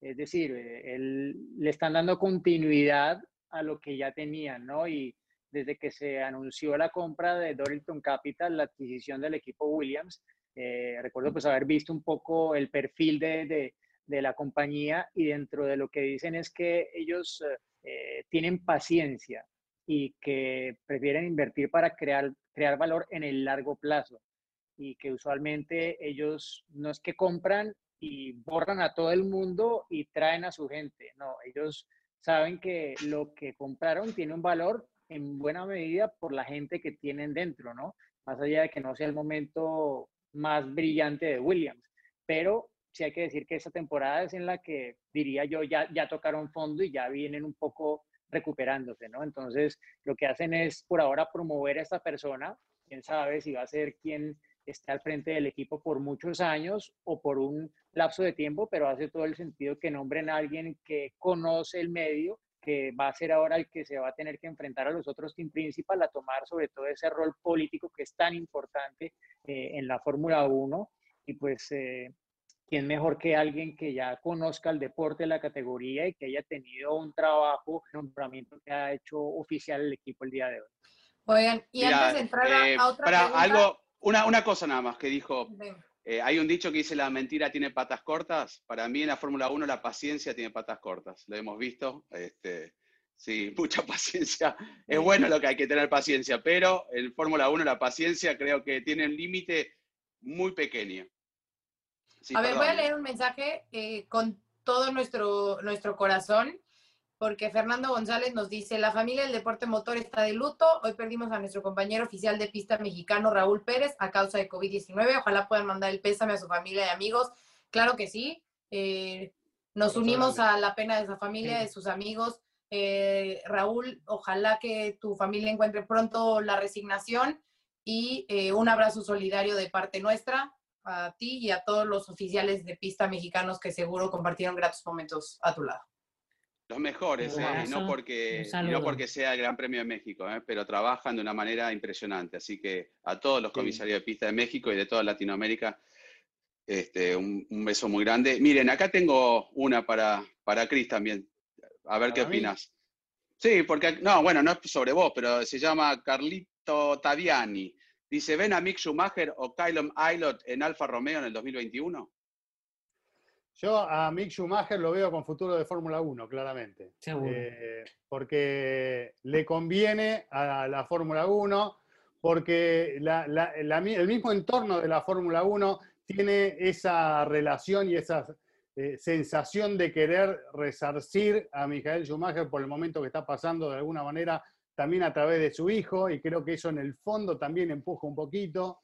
Speaker 4: es decir, eh, él, le están dando continuidad a lo que ya tenían, ¿no? Y desde que se anunció la compra de Dorilton Capital, la adquisición del equipo Williams, eh, recuerdo pues haber visto un poco el perfil de, de- de la compañía y dentro de lo que dicen es que ellos eh, eh, tienen paciencia y que prefieren invertir para crear, crear valor en el largo plazo y que usualmente ellos no es que compran y borran a todo el mundo y traen a su gente, no, ellos saben que lo que compraron tiene un valor en buena medida por la gente que tienen dentro, ¿no? Más allá de que no sea el momento más brillante de Williams, pero sí hay que decir que esta temporada es en la que diría yo ya, ya tocaron fondo y ya vienen un poco recuperándose, ¿no? Entonces, lo que hacen es por ahora promover a esta persona, quién sabe si va a ser quien esté al frente del equipo por muchos años o por un lapso de tiempo, pero hace todo el sentido que nombren a alguien que conoce el medio, que va a ser ahora el que se va a tener que enfrentar a los otros team principal a tomar sobre todo ese rol político que es tan importante eh, en la Fórmula 1 y pues eh, quién mejor que alguien que ya conozca el deporte, la categoría y que haya tenido un trabajo, nombramiento que ha hecho oficial el equipo el día de hoy.
Speaker 3: Oigan, y
Speaker 1: Mira,
Speaker 3: antes de entrar a-
Speaker 1: eh,
Speaker 3: a otra
Speaker 1: para
Speaker 3: pregunta,
Speaker 1: algo, una, una cosa nada más que dijo, eh, hay un dicho que dice la mentira tiene patas cortas. Para mí en la Fórmula 1 la paciencia tiene patas cortas. Lo hemos visto. Este, sí, mucha paciencia. Es bueno lo que hay que tener paciencia, pero en Fórmula 1 la paciencia creo que tiene un límite muy pequeño. Sí,
Speaker 3: a ver, voy a leer un mensaje eh, con todo nuestro, nuestro corazón, porque Fernando González nos dice, la familia del deporte motor está de luto, hoy perdimos a nuestro compañero oficial de pista mexicano, Raúl Pérez, a causa de COVID-19, ojalá puedan mandar el pésame a su familia y amigos, claro que sí, eh, nos unimos a la pena de esa familia, de sus amigos, Eh, Raúl, ojalá que tu familia encuentre pronto la resignación y eh, un abrazo solidario de parte nuestra a ti y a todos los oficiales de pista mexicanos que seguro compartieron gratos momentos a tu lado.
Speaker 1: Los mejores, eh, no, porque, no porque sea el Gran Premio de México, eh, pero trabajan de una manera impresionante. Así que a todos los
Speaker 4: Sí.
Speaker 1: comisarios de pista de México y de toda Latinoamérica, este, un, un beso muy grande. Miren, acá tengo una para, para Cris también. A ver qué opinas. Sí, porque, no, bueno, no es sobre vos, pero se llama Carlito Taviani. Dice, ¿ven a Mick Schumacher o Kylon Aylott en Alfa Romeo en el 2021?
Speaker 5: Yo a Mick Schumacher lo veo con futuro de Fórmula 1, claramente.
Speaker 2: Seguro.
Speaker 5: Eh, porque le conviene a la Fórmula 1, porque la- la- la mi- el mismo entorno de la Fórmula 1 tiene esa relación y esa eh, sensación de querer resarcir a Michael Schumacher por el momento que está pasando de alguna manera, también a través de su hijo, y creo que eso en el fondo también empuja un poquito.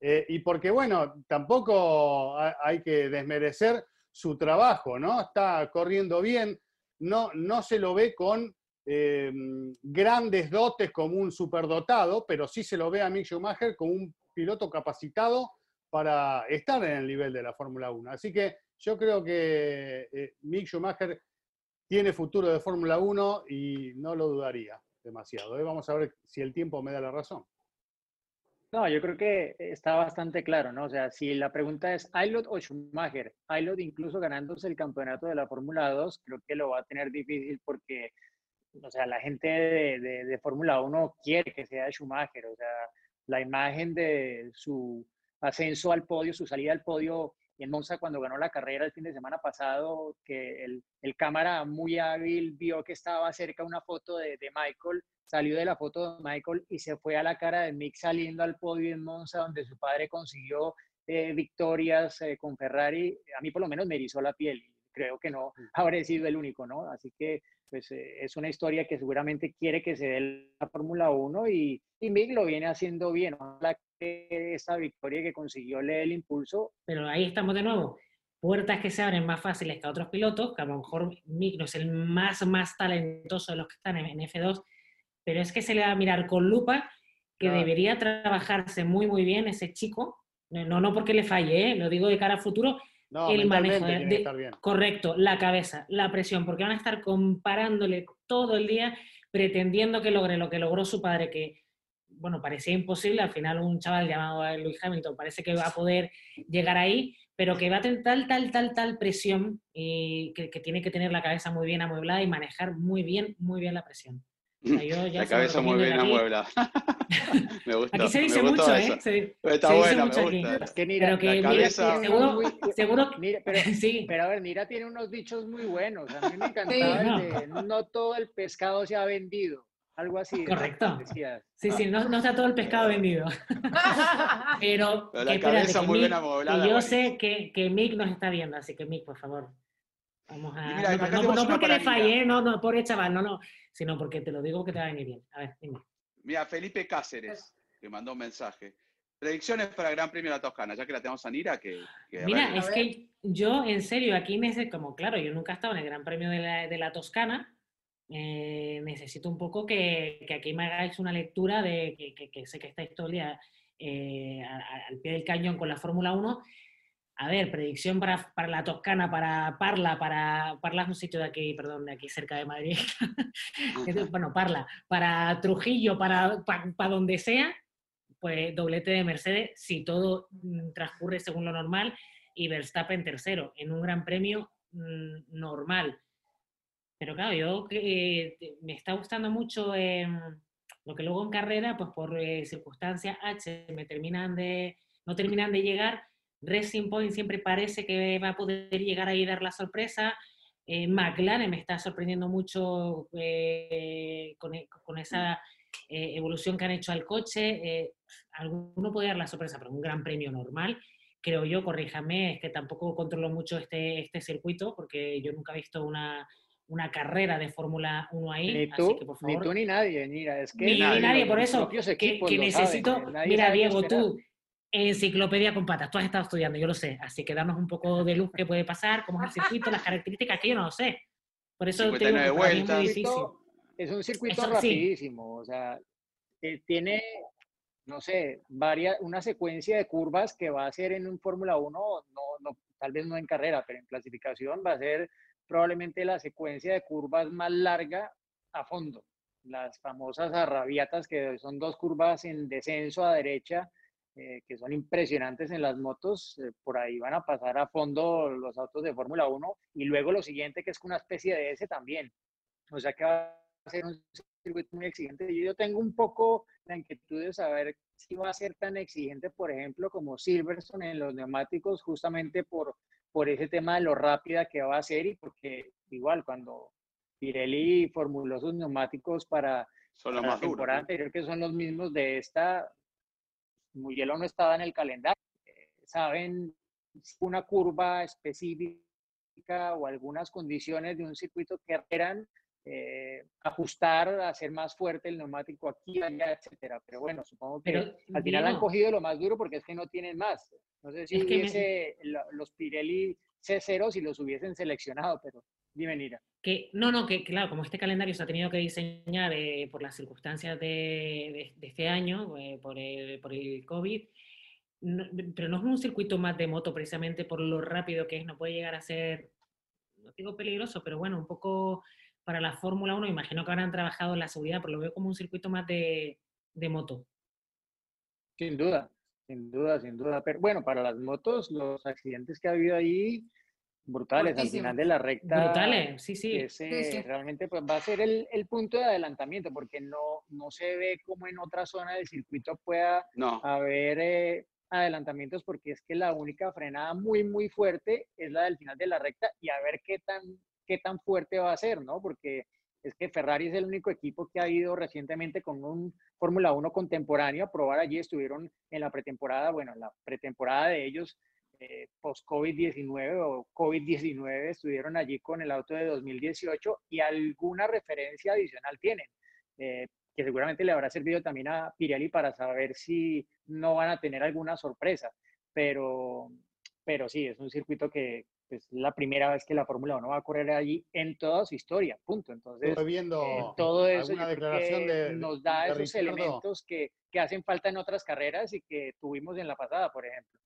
Speaker 5: Eh, y porque, bueno, tampoco ha- hay que desmerecer su trabajo, ¿no? Está corriendo bien, no, no se lo ve con eh, grandes dotes como un superdotado, pero sí se lo ve a Mick Schumacher como un piloto capacitado para estar en el nivel de la Fórmula 1. Así que yo creo que eh, Mick Schumacher tiene futuro de Fórmula 1 y no lo dudaría demasiado. ¿eh? Vamos a ver si el tiempo me da la razón.
Speaker 4: No, yo creo que está bastante claro, ¿no? O sea, si la pregunta es Aylot o Schumacher, Aylot incluso ganándose el campeonato de la Fórmula 2, creo que lo va a tener difícil porque, o sea, la gente de, de- de Fórmula 1 quiere que sea Schumacher, o sea, la imagen de su ascenso al podio, su salida al podio en Monza cuando ganó la carrera el fin de semana pasado, que el, el cámara muy hábil vio que estaba cerca una foto de, de Michael, salió de la foto de Michael y se fue a la cara de Mick saliendo al podio en Monza, donde su padre consiguió eh, victorias eh, con Ferrari. A mí por lo menos me erizó la piel y creo que no habré sido el único, ¿no? Así que pues eh, es una historia que seguramente quiere que se dé la Fórmula 1 y, y Mick lo viene haciendo bien. Ojalá que esta victoria que consiguió le dé el impulso
Speaker 2: Pero ahí estamos de nuevo. Puertas que se abren más fáciles que a otros pilotos, que a lo mejor Mick no es el más, más talentoso de los que están en, en F2, pero es que se le va a mirar con lupa que
Speaker 5: Claro.
Speaker 2: debería trabajarse muy, muy bien ese chico. No, no, no porque le falle, ¿eh? lo digo de cara a futuro,
Speaker 5: No,
Speaker 2: El manejo de-
Speaker 5: que
Speaker 2: de-
Speaker 5: estar bien.
Speaker 2: Correcto, la cabeza, la presión, porque van a estar comparándole todo el día pretendiendo que logre lo que logró su padre, que bueno, parecía imposible, al final un chaval llamado Luis Hamilton parece que va a poder llegar ahí, pero que va a tener tal, tal, tal, tal presión y que, que tiene que tener la cabeza muy bien amueblada y manejar muy bien, muy bien la presión. O sea, yo ya
Speaker 1: La cabeza muy bien
Speaker 2: aquí.
Speaker 1: amueblada. me gusta.
Speaker 2: Aquí se dice mucho,
Speaker 1: eso.
Speaker 2: ¿eh? Se-
Speaker 1: Está
Speaker 2: se dice
Speaker 1: bueno,
Speaker 2: mucho
Speaker 1: me
Speaker 2: aquí.
Speaker 1: gusta.
Speaker 4: Es que Nira,
Speaker 2: pero que
Speaker 1: la
Speaker 2: mira,
Speaker 1: cabeza-
Speaker 2: seguro,
Speaker 4: muy-
Speaker 2: seguro,
Speaker 4: Nira, pero,
Speaker 2: sí,
Speaker 4: pero a ver, Nira tiene unos dichos muy buenos. A mí me encantaba
Speaker 2: Sí.
Speaker 4: el de no todo el pescado se ha vendido. Algo así.
Speaker 2: Correcto. Sí, sí, no, no está todo el pescado vendido. Pero,
Speaker 1: Pero la
Speaker 2: espérate,
Speaker 1: cabeza muy bien amueblada.
Speaker 2: que yo sé que, que Mick nos está viendo, así que Mick, por favor. Vamos a.
Speaker 1: Y mira,
Speaker 2: no, porque le fallé, no, no, pobre chaval, no, no. Sino porque te lo digo que te va a venir bien. A ver, dime.
Speaker 1: Mira, Felipe Cáceres, que mandó un mensaje. Predicciones para el Gran Premio de la Toscana, ya que la tenemos a Nira, que... que
Speaker 2: Mira, es que yo, en serio, aquí necesito, como claro, yo nunca he estado en el Gran Premio de la, de la Toscana, eh, necesito un poco que, que aquí me hagáis una lectura de que, que- que sé que el día eh, a- a- al pie del cañón con la Fórmula 1. A ver, predicción para, para la Toscana, para Parla, para Parla es un sitio de aquí, perdón, de aquí cerca de Madrid. Bueno, Parla, para Trujillo, para, para, para donde sea, pues doblete de Mercedes si todo mm, transcurre según lo normal y Verstappen tercero en un gran premio mm, normal. Pero claro, yo eh, me está gustando mucho em, lo que luego en carrera, pues por eh, circunstancias H, me terminan de, no terminan de llegar. Racing Point siempre parece que va a poder llegar ahí y dar la sorpresa. Eh, McLaren me está sorprendiendo mucho eh, con, e- con esa eh, evolución que han hecho al coche. Eh, alguno puede dar la sorpresa, pero un gran premio normal, creo yo, corríjame, es que tampoco controlo mucho este, este circuito porque yo nunca he visto una, una carrera de Fórmula 1 ahí.
Speaker 4: Ni
Speaker 2: así
Speaker 4: tú,
Speaker 2: que, por
Speaker 4: ni
Speaker 2: favor,
Speaker 4: tú ni nadie, Nira. Es que
Speaker 2: ni, ni
Speaker 1: nadie,
Speaker 2: nadie,
Speaker 4: los
Speaker 2: por eso, que, que necesito,
Speaker 4: nadie
Speaker 2: mira
Speaker 4: sabe qué
Speaker 2: Diego, tú, enciclopedia con patas, tú has estado estudiando, yo lo sé, así que danos un poco de luz qué puede pasar, cómo es el circuito, las características, que yo no lo sé. Por eso te digo que
Speaker 1: 59
Speaker 2: para mí es muy difícil.
Speaker 4: circuito- es un circuito
Speaker 2: Eso sí.
Speaker 4: rapidísimo, o sea, eh, tiene, no sé, varias, una secuencia de curvas que va a ser en un Fórmula 1, no, no, tal vez no en carrera, pero en clasificación va a ser probablemente la secuencia de curvas más larga a fondo. Las famosas arrabiatas, que son dos curvas en descenso a derecha, eh, que son impresionantes en las motos, eh, por ahí van a pasar a fondo los autos de Fórmula 1 y luego lo siguiente que es una especie de S también. O sea que va a ser un circuito muy exigente. Yo tengo un poco la inquietud de saber si va a ser tan exigente, por ejemplo, como Silverstone en los neumáticos, justamente por, por ese tema de lo rápida que va a ser y porque igual cuando Pirelli formuló sus neumáticos para,
Speaker 1: Son los
Speaker 4: para la
Speaker 1: más duros.
Speaker 4: temporada
Speaker 1: ¿no?
Speaker 4: anterior, que son los mismos de esta, Mugello no estaba en el calendario. Eh, Saben una curva específica o algunas condiciones de un circuito que eran eh, ajustar, hacer más fuerte el neumático aquí, allá, etcétera. Pero bueno, supongo que
Speaker 2: Pero,
Speaker 4: al final han cogido lo más duro porque es que no tienen más. No sé si
Speaker 2: Es me-
Speaker 4: hubiese los Pirelli C0 si los hubiesen seleccionado, pero dime, Nira.
Speaker 2: Que, no, no, que claro, como este calendario se ha tenido que diseñar eh, por las circunstancias de, de- de este año, eh, por, el, por el COVID, no- pero no es un circuito más de moto precisamente por lo rápido que es, no puede llegar a ser, no digo peligroso, pero bueno, un poco para la Fórmula 1, imagino que habrán trabajado en la seguridad, pero lo veo como un circuito más de, de moto.
Speaker 4: Sin duda, sin duda, sin duda. Pero bueno, para las motos, los accidentes que ha habido ahí, brutales. Al final de la recta,
Speaker 2: Brutales, sí, sí.
Speaker 4: es, eh,
Speaker 3: sí.
Speaker 4: realmente pues, va a ser el, el punto de adelantamiento, porque no, no se ve como en otra zona del circuito pueda
Speaker 1: No,
Speaker 4: haber eh, adelantamientos, porque es que la única frenada muy, muy fuerte es la del final de la recta y a ver qué tan, qué tan fuerte va a ser, ¿no? Porque es que Ferrari es el único equipo que ha ido recientemente con un Fórmula 1 contemporáneo a probar allí. Estuvieron en la pretemporada, bueno, en la pretemporada de ellos eh, post-COVID-19 o COVID-19, estuvieron allí con el auto de 2018 y alguna referencia adicional tienen, eh, que seguramente le habrá servido también a Pirelli para saber si no van a tener alguna sorpresa. Pero, pero sí, es un circuito que pues, es la primera vez que la Fórmula 1 va a correr allí en toda su historia, punto. Entonces,
Speaker 5: Estuve viendo
Speaker 4: eh, todo eso creo
Speaker 5: declaración
Speaker 4: que
Speaker 5: de,
Speaker 4: nos da
Speaker 5: de
Speaker 4: esos
Speaker 5: Ricciardo.
Speaker 4: elementos que, que hacen falta en otras carreras y que tuvimos en la pasada, por ejemplo.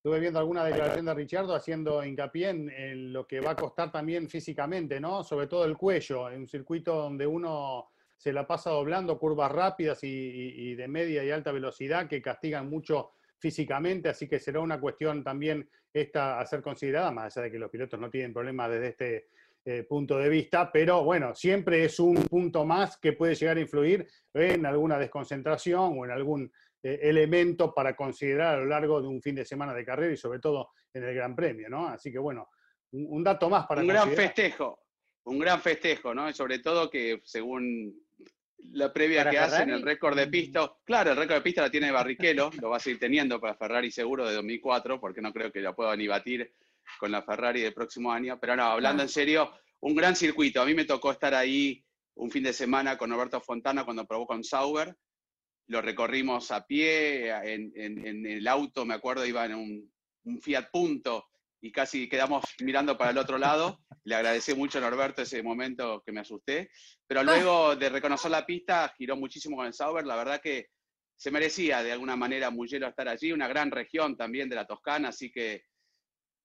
Speaker 5: Estuve viendo alguna declaración de Richardo haciendo hincapié en, en lo que va a costar también físicamente, ¿no? Sobre todo el cuello, en un circuito donde uno se la pasa doblando curvas rápidas y, y de media y alta velocidad que castigan mucho físicamente, así que será una cuestión también esta a ser considerada, más allá de que los pilotos no tienen problemas desde este eh, punto de vista, pero bueno, siempre es un punto más que puede llegar a influir en alguna desconcentración o en algún eh, elemento para considerar a lo largo de un fin de semana de carrera y sobre todo en el Gran Premio, ¿no? Así que bueno, un, dato más para...
Speaker 1: Un gran festejo, un gran festejo, ¿no? sobre todo que según la previa que hacen, el récord de pista, claro, el récord de pista la tiene Barrichello, lo va a seguir teniendo para Ferrari seguro de 2004, porque no creo que la pueda ni batir con la Ferrari del próximo año. Pero no, hablando en serio, un gran circuito. A mí me tocó estar ahí un fin de semana con Roberto Fontana cuando probó con Sauber. Lo recorrimos a pie, en, el auto, me acuerdo, iba en un, Fiat Punto y casi quedamos mirando para el otro lado. Le agradecí mucho a Norberto ese momento que me asusté. Pero luego de reconocer la pista, giró muchísimo con el Sauber. La verdad que se merecía de alguna manera Mugello estar allí, una gran región también de la Toscana, así que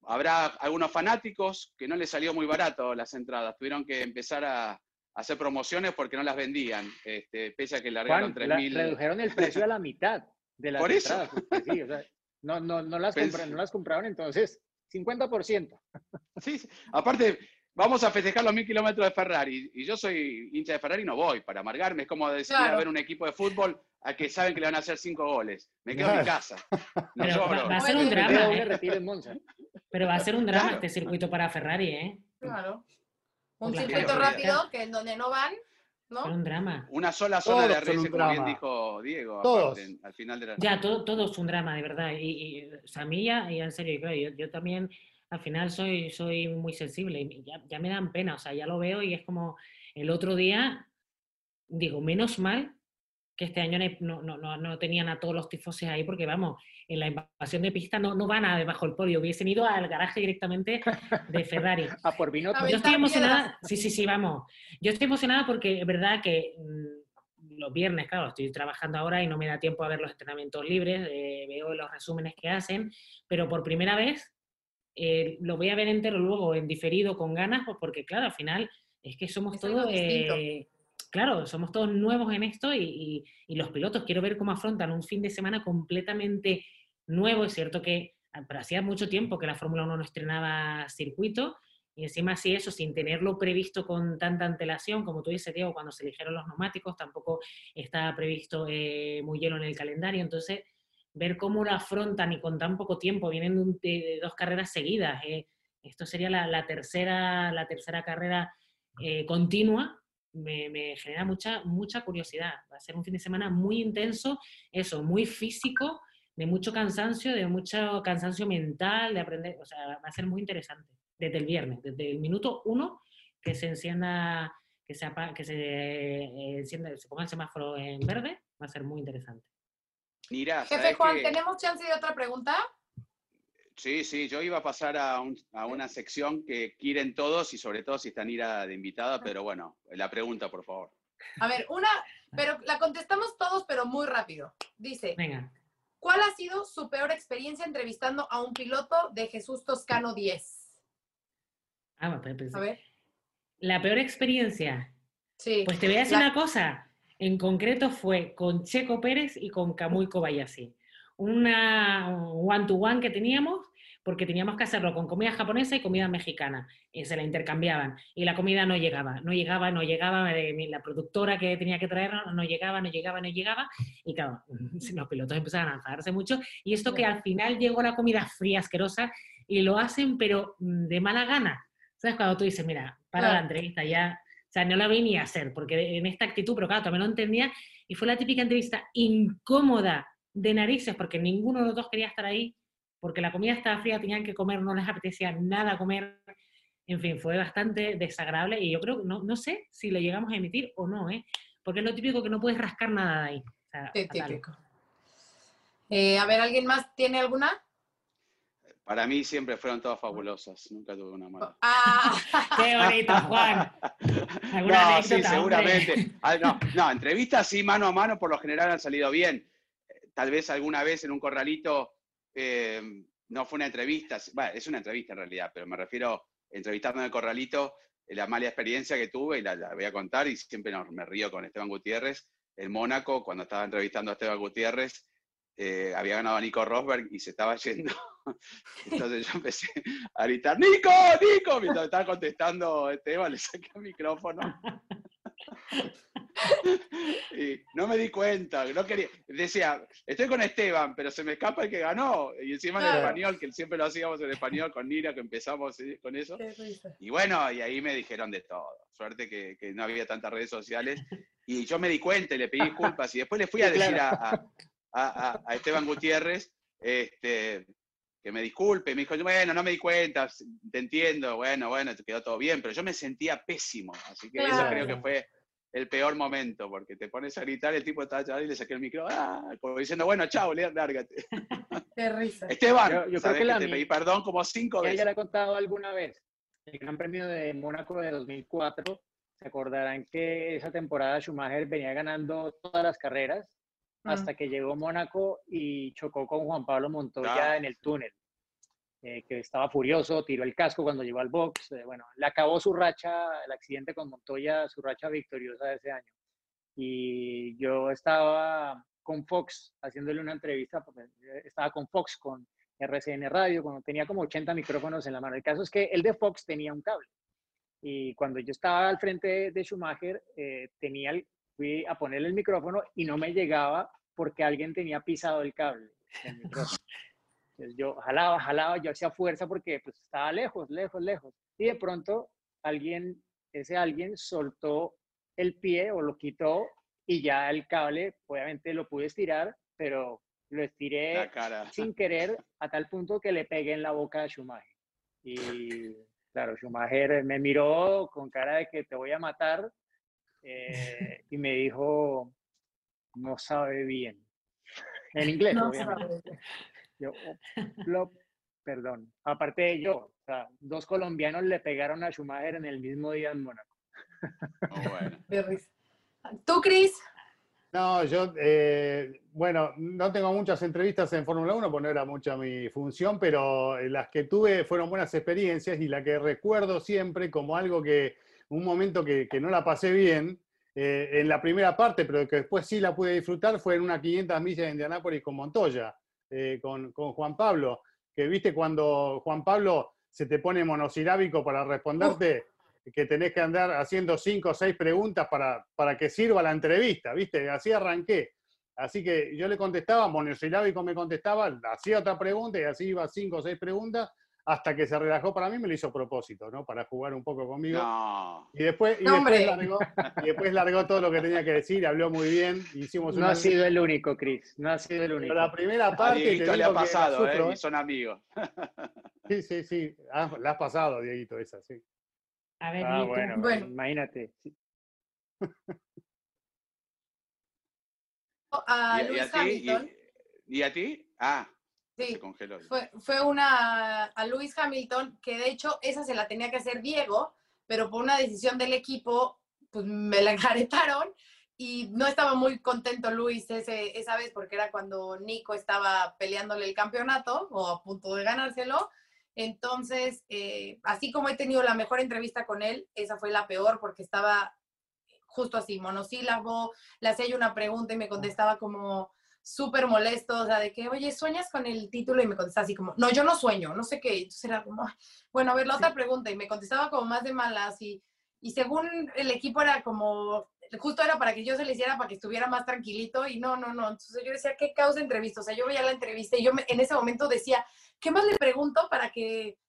Speaker 1: habrá algunos fanáticos que no les salió muy barato las entradas, tuvieron que empezar a, hacer promociones porque no las vendían, este, pese a que largaron 3.000.
Speaker 4: redujeron el precio a la mitad de las
Speaker 1: Por
Speaker 4: entradas. no, no, no, las no las compraron entonces 50%.
Speaker 1: Sí, aparte, vamos a festejar los mil kilómetros de Ferrari. Y yo soy hincha de Ferrari y no voy para amargarme. Es como decir a ver un equipo de fútbol a que saben que le van a hacer cinco goles. Me quedo en mi casa.
Speaker 2: Pero va, a ser un drama. ¿eh? Pero va a ser un drama este circuito para Ferrari, ¿eh?
Speaker 3: Claro. Un circuito rápido que en donde no van, ¿no?
Speaker 2: un drama.
Speaker 1: Una sola zona de RS, como bien dijo Diego,
Speaker 5: Todos.
Speaker 1: al final de la...
Speaker 2: Ya, todo, todo es un drama, de verdad. Y, y o sea, y en serio, yo, yo, también al final soy, soy muy sensible y ya, ya me dan pena, o sea, ya lo veo y es como el otro día, digo, menos mal que este año no, no, no, no, tenían a todos los tifoses ahí, porque vamos, en la invasión de pista no, no van a debajo del podio, hubiesen ido al garaje directamente de Ferrari.
Speaker 4: a por vino.
Speaker 2: Yo estoy emocionada, sí, sí, sí, vamos. Yo estoy emocionada porque es verdad que mm, los viernes, claro, estoy trabajando ahora y no me da tiempo a ver los entrenamientos libres, eh, veo los resúmenes que hacen, pero por primera vez eh, lo voy a ver entero luego en diferido con ganas, pues porque claro, al final es que somos todos claro, somos todos nuevos en esto y, los pilotos, quiero ver cómo afrontan un fin de semana completamente nuevo. Es cierto que ah, hacía mucho tiempo que la Fórmula 1 no estrenaba circuito y encima así eso, sin tenerlo previsto con tanta antelación, como tú dices, Diego, cuando se eligieron los neumáticos, tampoco estaba previsto eh, muy lleno en el calendario. Entonces, ver cómo lo afrontan y con tan poco tiempo, vienen dos carreras seguidas. Eh, esto sería la, tercera, la tercera carrera eh, continua me, genera mucha, mucha curiosidad. Va a ser un fin de semana muy intenso, eso, muy físico, de mucho cansancio, de mucho cansancio mental, de aprender, o sea, va a ser muy interesante desde el viernes, desde el minuto uno que se encienda, que se, que se, eh, encienda, se ponga el semáforo en verde, va a ser muy interesante.
Speaker 3: Mira, Jefe Juan, ¿tenemos chance de otra pregunta?
Speaker 1: Sí, sí, yo iba a pasar a, una sección que quieren todos y sobre todo si están ira de invitada, pero bueno, la pregunta, por favor.
Speaker 3: A ver, una, pero la contestamos todos, pero muy rápido. Dice,
Speaker 2: Venga.
Speaker 3: ¿cuál ha sido su peor experiencia entrevistando a un piloto de Jesús Toscano 10?
Speaker 2: Ah, pues, a ver. La peor experiencia.
Speaker 3: Sí.
Speaker 2: Pues te voy a decir una cosa. En concreto fue con Checo Pérez y con Kamui Kobayashi una one-to-one que teníamos, porque teníamos que hacerlo con comida japonesa y comida mexicana, y se la intercambiaban, y la comida no llegaba, no llegaba, no llegaba, la productora que tenía que traer no llegaba, no llegaba, no llegaba, y claro, los pilotos empezaban a enfadarse mucho, y esto que al final llegó la comida fría, asquerosa, y lo hacen, pero mm, de mala gana. ¿Sabes? Cuando tú dices, mira, para la entrevista ya, o sea, no la vi ni hacer, porque en esta actitud, pero claro, también lo entendía, y fue la típica entrevista incómoda, de narices porque ninguno de los dos quería estar ahí, porque la comida estaba fría, tenían que comer, no les apetecía nada comer. En fin, fue bastante desagradable y yo creo, no, no sé si lo llegamos a emitir o no, ¿eh? porque es lo típico que no puedes rascar nada de ahí.
Speaker 3: típico. Eh, a ver, ¿alguien más tiene alguna?
Speaker 1: Para mí siempre fueron todas fabulosas, nunca tuve una mala.
Speaker 3: ¡Ah!
Speaker 2: ¡Qué bonito, Juan!
Speaker 1: no, sí, seguramente. Ah, no, no, entrevistas sí, mano a mano, por lo general han salido bien tal vez alguna vez en un corralito, eh, no fue una entrevista, bueno, es una entrevista en realidad, pero me refiero entrevistando en el corralito, la mala experiencia que tuve y la, la voy a contar y siempre nos- me río con Esteban Gutiérrez. En Mónaco, cuando estaba entrevistando a Esteban Gutiérrez, eh, había ganado a Nico Rosberg y se estaba yendo. Entonces yo empecé a gritar, ¡Nico! ¡Nico! Mientras estaba contestando Esteban, le saqué el micrófono. Y no me di cuenta, no quería. Decía, estoy con Esteban, pero se me escapa el que ganó. Y encima en
Speaker 3: Claro.
Speaker 1: español, que siempre lo hacíamos en español con Nira, que empezamos con eso. Y bueno, y ahí me dijeron de todo. Suerte que, que no había tantas redes sociales. Y yo me di cuenta y le pedí disculpas. Y después le fui a decir
Speaker 4: claro.
Speaker 1: a, a- a- a Esteban Gutiérrez este, que me disculpe. Me dijo, bueno, no me di cuenta, te entiendo. Bueno, bueno, te quedó todo bien. Pero yo me sentía pésimo. Así que eso creo que fue el peor momento, porque te pones a gritar, el tipo estaba allá y le saqué el micro, ¡ah! como diciendo, bueno, chao, lárgate.
Speaker 3: Qué risa.
Speaker 1: Esteban,
Speaker 4: Yo- yo creo que
Speaker 1: que,
Speaker 4: la
Speaker 1: te pedí perdón como cinco veces.
Speaker 4: ya le he contado alguna vez. El Gran Premio de Mónaco de 2004, se acordarán que esa temporada Schumacher venía ganando todas las carreras
Speaker 3: Mm.
Speaker 4: hasta que llegó Mónaco y chocó con Juan Pablo Montoya
Speaker 1: Ah.
Speaker 4: en el túnel, eh, que estaba furioso, tiró el casco cuando llegó al box. eh, bueno, le acabó su racha, el accidente con Montoya, su racha victoriosa de ese año. Y yo estaba con Fox haciéndole una entrevista, porque eh, estaba con Fox, con RCN Radio, cuando tenía como 80 micrófonos en la mano. El caso es que el de Fox tenía un cable. Y cuando yo estaba al frente de, Schumacher, eh, tenía el- fui a ponerle el micrófono y no me llegaba porque alguien tenía pisado el cable. Entonces yo jalaba, jalaba, yo hacía fuerza porque pues, estaba lejos, lejos, lejos. Y de pronto alguien, ese alguien soltó el pie o lo quitó y ya el cable, obviamente lo pude estirar, pero lo estiré sin querer a tal punto que le pegué en la boca a Schumacher. Y claro, Schumacher me miró con cara de que te voy a matar eh, y me dijo, no sabe bien. En inglés,
Speaker 3: No
Speaker 4: obviamente.
Speaker 3: sabes.
Speaker 4: Yo, "Oh, lo- perdón. Aparte de yo, o sea, dos colombianos le pegaron a Schumacher en el mismo día en Mónaco.
Speaker 1: Bueno.
Speaker 3: Risa. ¿Tú, Cris?
Speaker 5: No, yo, eh, bueno, no tengo muchas entrevistas en Fórmula 1, porque no era mucha mi función, pero eh, las que tuve fueron buenas experiencias y la que recuerdo siempre como algo que, un momento que, que no la pasé bien eh, en la primera parte, pero que después sí la pude disfrutar, fue en una 500 millas de Indianápolis con Montoya, eh, con, con Juan Pablo, que viste cuando Juan Pablo se te pone monosilábico para responderte que tenés que andar haciendo cinco o seis preguntas para, para que sirva la entrevista, ¿viste? Así arranqué. Así que yo le contestaba, monosilábico me contestaba, hacía otra pregunta y así iba cinco o seis preguntas, hasta que se relajó para mí, me lo hizo a propósito, ¿no? Para jugar un poco conmigo.
Speaker 1: No.
Speaker 5: Y después, y,
Speaker 3: No,
Speaker 5: después largó, y después largó todo lo que tenía que decir, habló muy bien, hicimos
Speaker 4: No ha sido el único, Chris. No ha sido el único.
Speaker 5: Pero la primera
Speaker 1: A
Speaker 5: parte... te
Speaker 1: Dieguito le ha pasado, ¿eh? Y son amigos.
Speaker 5: Sí, sí, sí. Ah, la has pasado, Dieguito, esa, sí.
Speaker 2: A ver,
Speaker 4: Ah, bueno,
Speaker 3: Bueno.
Speaker 4: imagínate. Sí.
Speaker 3: A
Speaker 1: ¿Y, y
Speaker 3: Luis
Speaker 1: a ti?
Speaker 3: Hamilton.
Speaker 1: ¿Y, y a ti? Ah,
Speaker 3: Sí,
Speaker 1: se congeló.
Speaker 3: fue, fue una a Luis Hamilton, que de hecho esa se la tenía que hacer Diego, pero por una decisión del equipo, pues me la enjaretaron y no estaba muy contento Luis ese, esa vez porque era cuando Nico estaba peleándole el campeonato o a punto de ganárselo. Entonces, eh, así como he tenido la mejor entrevista con él, esa fue la peor porque estaba justo así, monosílabo, le hacía yo una pregunta y me contestaba como súper molesto, o sea, de que, oye, ¿sueñas con el título? Y me contestaba así como, no, yo no sueño, no sé qué. Entonces era como, "Ay, bueno, a ver, la otra pregunta. Y me contestaba como más de malas y, y según el equipo era como, justo era para que yo se le hiciera para que estuviera más tranquilito y no, no, no. Entonces yo decía, ¿qué causa entrevista? O sea, yo veía la entrevista y yo me- en ese momento decía, ¿qué más le pregunto para que,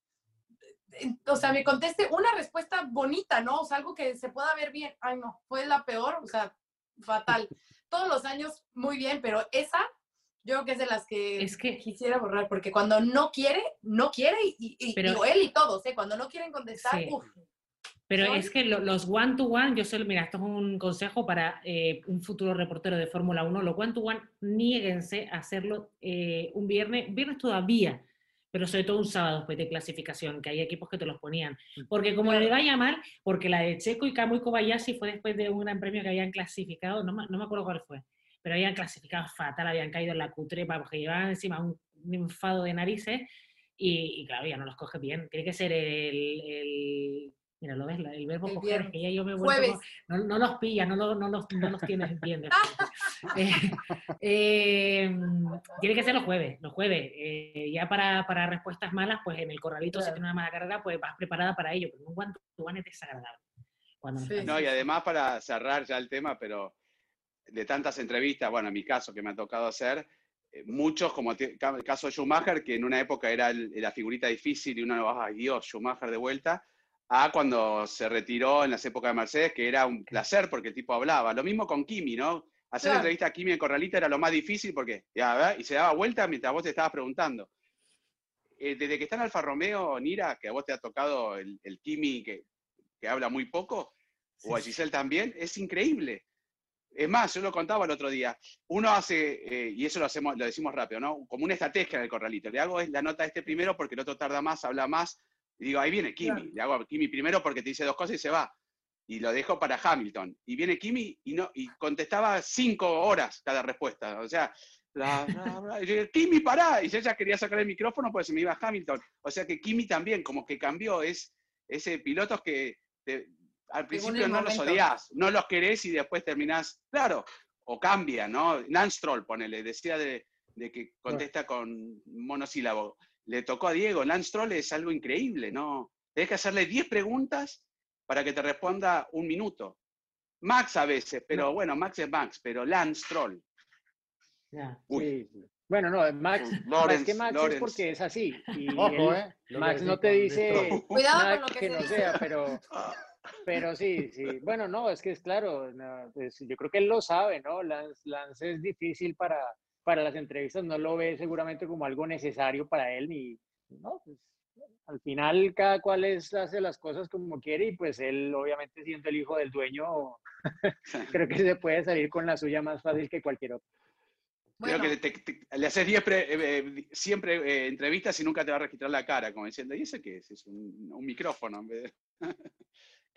Speaker 3: o sea, me conteste una respuesta bonita, ¿no? O sea, algo que se pueda ver bien. Ay, no, fue la peor, o sea, fatal. Todos los años muy bien, pero esa yo creo que es de las que,
Speaker 2: Es que-
Speaker 3: quisiera borrar, porque cuando no quiere, no quiere, y, y-
Speaker 2: Pero-
Speaker 3: digo, él y todos, ¿eh? Cuando no quieren contestar,
Speaker 2: Sí.
Speaker 3: uf,
Speaker 2: Pero
Speaker 3: Son-
Speaker 2: es que lo- los one-to-one, yo solo, mira, esto es un consejo para eh, un futuro reportero de Fórmula 1, los one-to-one, niéguense a hacerlo eh, un viernes, viernes todavía, pero sobre todo un sábado después de clasificación, que hay equipos que te los ponían. Porque como le vaya mal, porque la de Checo y Kamui Kobayashi fue después de un gran premio que habían clasificado, no, me- no me acuerdo cuál fue, pero habían clasificado fatal, habían caído en la cutrepa, porque llevaban encima un, un enfado de narices, y, y claro, ya no los coge bien. Tiene que ser el, el Mira, lo ves, La- el verbo
Speaker 3: El
Speaker 2: coger, que ya yo me como- no, no los pillas, no, lo- no los, no los tienes bien. Eh, eh, tiene que ser los jueves, los jueves. Eh, ya para, para respuestas malas, pues en el corralito, si
Speaker 3: Claro.
Speaker 2: tiene una mala carrera, pues vas preparada para ello, pero un guante es desagradable. Cuando no
Speaker 3: Sí.
Speaker 1: No, y además para cerrar ya el tema, pero de tantas entrevistas, bueno, en mi caso que me ha tocado hacer, eh, muchos, como el caso de Schumacher, que en una época era el- la figurita difícil y uno, ay Dios, Schumacher de vuelta, a cuando se retiró en las épocas de Mercedes, que era un placer porque el tipo hablaba. Lo mismo con Kimi, ¿no? Hacer
Speaker 3: Claro.
Speaker 1: entrevista a Kimi en Corralita era lo más difícil porque, ya, y se daba vuelta mientras vos te estabas preguntando. Eh, desde que está en Alfa Romeo, Nira, que a vos te ha tocado el, el Kimi que, que habla muy poco, o a Giselle también, es increíble. Es más, yo lo contaba el otro día, uno hace, eh, y eso lo, hacemos, lo decimos rápido, ¿no? Como una estrategia en el corralito. Le hago la nota a este primero porque el otro tarda más, habla más, y digo, ahí viene Kimi.
Speaker 3: Claro.
Speaker 1: Le hago a Kimi primero porque te dice dos cosas y se va. Y lo dejo para Hamilton. Y viene Kimi y, no, y contestaba cinco horas cada respuesta. O sea, bla, bla, bla. Y yo, Kimi, pará. Y yo ya quería sacar el micrófono porque se me iba Hamilton. O sea que Kimi también, como que cambió, es ese pilotos que te- al principio no los odias, no los querés y después terminás, claro, o cambia, ¿no? Lance Stroll, ponele, decía de, de que contesta con monosílabo. Le tocó a Diego, Lance Stroll es algo increíble, ¿no? Tenés que hacerle 10 preguntas para que te responda un minuto. Max a veces, pero bueno, Max es Max, pero Lance
Speaker 4: Sí, sí. Bueno, no, Max, más
Speaker 1: Lawrence,
Speaker 4: que Max
Speaker 1: Lawrence.
Speaker 4: es porque es así. Y
Speaker 5: Ojo,
Speaker 4: él-
Speaker 5: ¿eh?
Speaker 4: Max no te dice.
Speaker 3: Cuidado
Speaker 4: nada
Speaker 3: con lo que,
Speaker 4: que
Speaker 3: se
Speaker 4: no
Speaker 3: dice.
Speaker 4: sea, pero, pero sí, sí. Bueno, no, es que es claro, no, pues, yo creo que él lo sabe, ¿no? Lance, Lance es difícil para, para las entrevistas, no lo ve seguramente como algo necesario para él, ni, no, pues, al final cada cual es, hace las cosas como quiere y pues él obviamente siendo el hijo del dueño, creo que se puede salir con la suya más fácil que cualquier otro.
Speaker 3: Bueno,
Speaker 1: Creo que te- te- le haces 10 pre- eh, eh, siempre eh, entrevistas y nunca te va a registrar la cara, como diciendo, ¿y ese qué es? Es un, un micrófono. en vez de-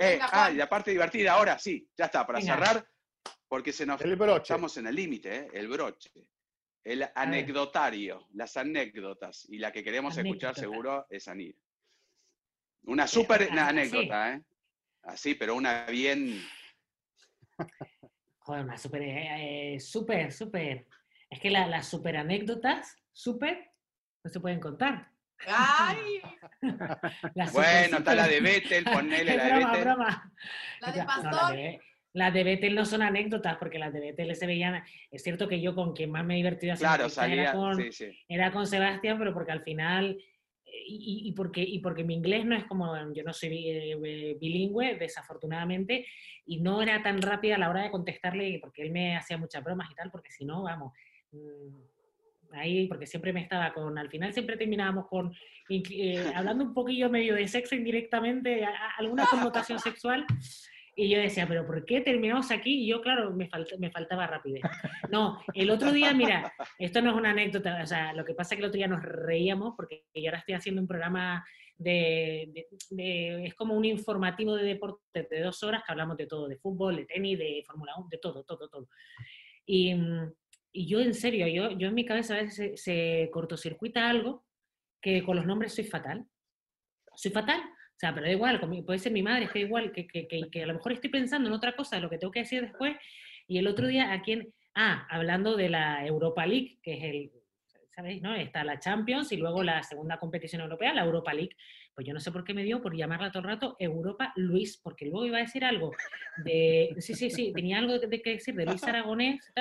Speaker 1: Eh,
Speaker 3: Venga,
Speaker 1: ah, y la parte divertida, ahora sí, ya está, para
Speaker 2: Venga.
Speaker 1: cerrar, porque se nos
Speaker 5: El broche.
Speaker 1: estamos en el límite, ¿eh? el broche, el anecdotario, las anécdotas, y la que queremos escuchar seguro es Anir. Una súper anécdota, ¿eh? Así, pero una bien...
Speaker 2: Joder, una súper, eh, eh, súper, súper. Es que la- las súper anécdotas, súper, no se pueden contar.
Speaker 3: ¡Ay!
Speaker 1: Bueno, está la de Vettel, ponele la de Vettel.
Speaker 2: broma.
Speaker 3: La de
Speaker 2: No,
Speaker 3: Pastor.
Speaker 2: Las de, Vettel no son anécdotas, porque las de Vettel se veían. Es cierto que yo con quien más me he divertido haciendo
Speaker 1: Claro,
Speaker 2: era con,
Speaker 1: sí, sí.
Speaker 2: era con Sebastián, pero porque al final, eh, y, porque, y porque mi inglés no es como, yo no soy bi- eh, bilingüe, desafortunadamente, y no era tan rápida a la hora de contestarle, porque él me hacía muchas bromas y tal, porque si no, vamos, mm, ahí, porque siempre me estaba con, al final siempre terminábamos con, eh, hablando un poquillo medio de sexo indirectamente, a- a- alguna connotación sexual, y yo decía, pero ¿por qué terminamos aquí? Y yo, claro, me, falta- me faltaba rapidez. No, el otro día, mira, esto no es una anécdota, o sea, lo que pasa es que el otro día nos reíamos porque yo ahora estoy haciendo un programa de, es como un informativo de deporte de dos horas que hablamos de todo, de fútbol, de tenis, de Fórmula 1, de todo, todo, todo. Y, y yo en serio, yo, yo en mi cabeza a veces se, se cortocircuita algo que con los nombres soy fatal. Soy fatal. O sea, pero da igual, puede ser mi madre, es da igual, que, que, que, a lo mejor estoy pensando en otra cosa, de lo que tengo que decir después. Y el otro día, ¿a quién? Ah, hablando de la Europa League, que es el, ¿sabéis? No? Está la Champions y luego la segunda competición europea, la Europa League. Pues yo no sé por qué me dio por llamarla todo el rato Europa Luis, porque luego iba a decir algo de. Sí, sí, sí, tenía algo de, que decir de Luis Aragonés.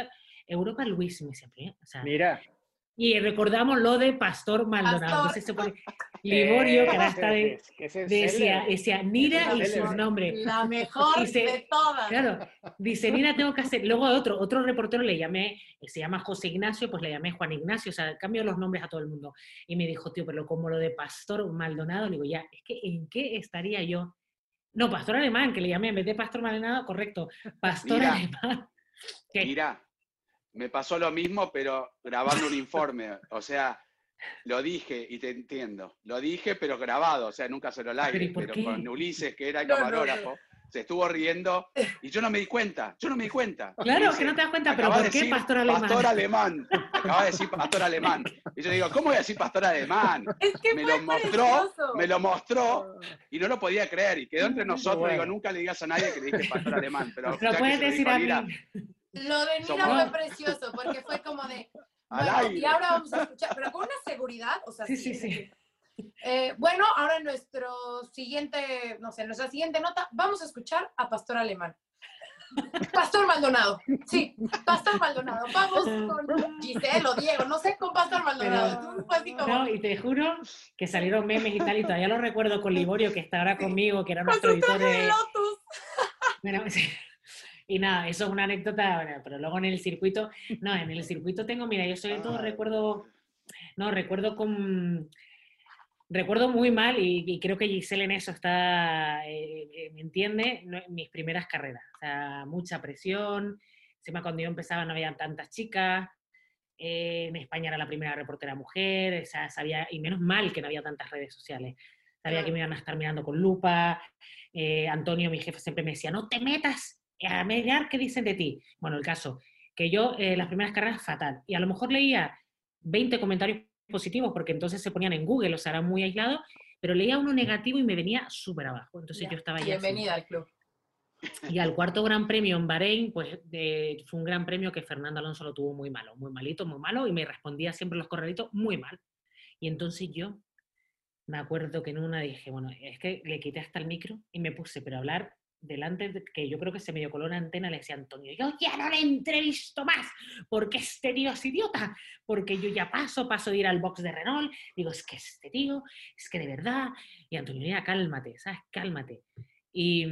Speaker 2: Europa Luis, me decía, o
Speaker 4: Mira,
Speaker 2: y recordamos lo de Pastor Maldonado.
Speaker 3: Pastor.
Speaker 2: Entonces se pone Liborio, que ahora está de,
Speaker 4: es
Speaker 2: decía, decía Nira y sus nombres.
Speaker 3: La mejor
Speaker 2: Dice-
Speaker 3: de todas.
Speaker 2: Claro, dice, Nina, tengo que hacer. Luego otro, otro reportero le llamé, se llama José Ignacio, pues le llamé Juan Ignacio, o sea, cambio los nombres a todo el mundo. Y me dijo, tío, pero como lo de Pastor Maldonado, le digo, ya, es que ¿en qué estaría yo? No, Pastor Alemán, que le llamé en vez de Pastor Maldonado, correcto, Pastor
Speaker 1: Mira.
Speaker 2: Alemán.
Speaker 1: Mira, me pasó lo mismo, pero grabando un informe. O sea, lo dije y te entiendo. Lo dije, pero grabado. O sea, nunca se lo al
Speaker 2: Pero ¿y
Speaker 1: aire.
Speaker 2: por
Speaker 1: Pero, con Ulises, que era el
Speaker 3: No, no, no.
Speaker 1: camarógrafo. se estuvo riendo y yo no me di cuenta, yo no me di cuenta.
Speaker 2: Claro, que no te das cuenta, pero
Speaker 1: "Acabas
Speaker 2: ¿por
Speaker 1: de
Speaker 2: qué
Speaker 1: decir
Speaker 2: pastor alemán?
Speaker 1: Pastor alemán. Acaba de decir pastor alemán. Y yo digo, ¿cómo voy a decir pastor alemán?
Speaker 3: Es que
Speaker 1: Me lo mostró,
Speaker 3: precioso.
Speaker 1: me lo mostró y no lo podía creer. Y quedó entre nosotros.
Speaker 5: bueno.
Speaker 1: Digo, nunca le digas a nadie que le dije pastor alemán. Pero que
Speaker 2: puedes decir a mí.
Speaker 3: Lo de Mira
Speaker 1: Somos-
Speaker 3: fue precioso, porque fue como de, bueno, y ahora vamos a escuchar, pero con una seguridad, o sea,
Speaker 2: Sí, sí, sí.
Speaker 3: Eh, bueno, ahora en nuestro siguiente, no sé, en nuestra siguiente nota, vamos a escuchar a Pastor Alemán. Pastor Maldonado, sí, Pastor Maldonado. Vamos con Giselle o Diego, no sé, con Pastor Maldonado.
Speaker 2: Pero-
Speaker 3: así como,
Speaker 2: No, y te juro que salieron memes y tal, y todavía lo recuerdo con Liborio, que está ahora conmigo, que era nuestro editor
Speaker 3: de... Lotus.
Speaker 2: Bueno, sí. Y nada, eso es una anécdota, bueno, pero luego en el circuito, no, en el circuito tengo, mira, yo sobre todo
Speaker 1: Ah.
Speaker 2: recuerdo, no, recuerdo con, recuerdo muy mal y, y creo que Giselle en eso está, eh, eh, me entiende, no, mis primeras carreras, o sea, mucha presión, encima cuando yo empezaba no había tantas chicas, eh, en España era la primera reportera mujer, o sea, sabía, y menos mal que no había tantas redes sociales, sabía que me iban a estar mirando con lupa, eh, Antonio, mi jefe, siempre me decía, no te metas a mirar qué dicen de ti. Bueno, el caso, que yo eh, las primeras carreras fatal, y a lo mejor leía 20 comentarios positivos, porque entonces se ponían en Google, o sea, era muy aislado, pero leía uno negativo y me venía súper abajo, entonces
Speaker 3: Ya,
Speaker 2: yo estaba ya así.
Speaker 3: Bienvenida al club.
Speaker 2: Y al cuarto gran premio en Bahrein, pues de- fue un gran premio que Fernando Alonso lo tuvo muy malo, muy malito, muy malo, y me respondía siempre los corralitos muy mal. Y entonces yo me acuerdo que en una dije, bueno, es que le quité hasta el micro y me puse, pero a hablar delante, de, que yo creo que se me dio color antena, le decía Antonio, yo ya no le entrevisto más, porque este tío es idiota, porque yo ya paso, paso de ir al box de Renault, digo, es que este tío, es que de verdad, y Antonio, mira, cálmate, ¿sabes? Cálmate. Y,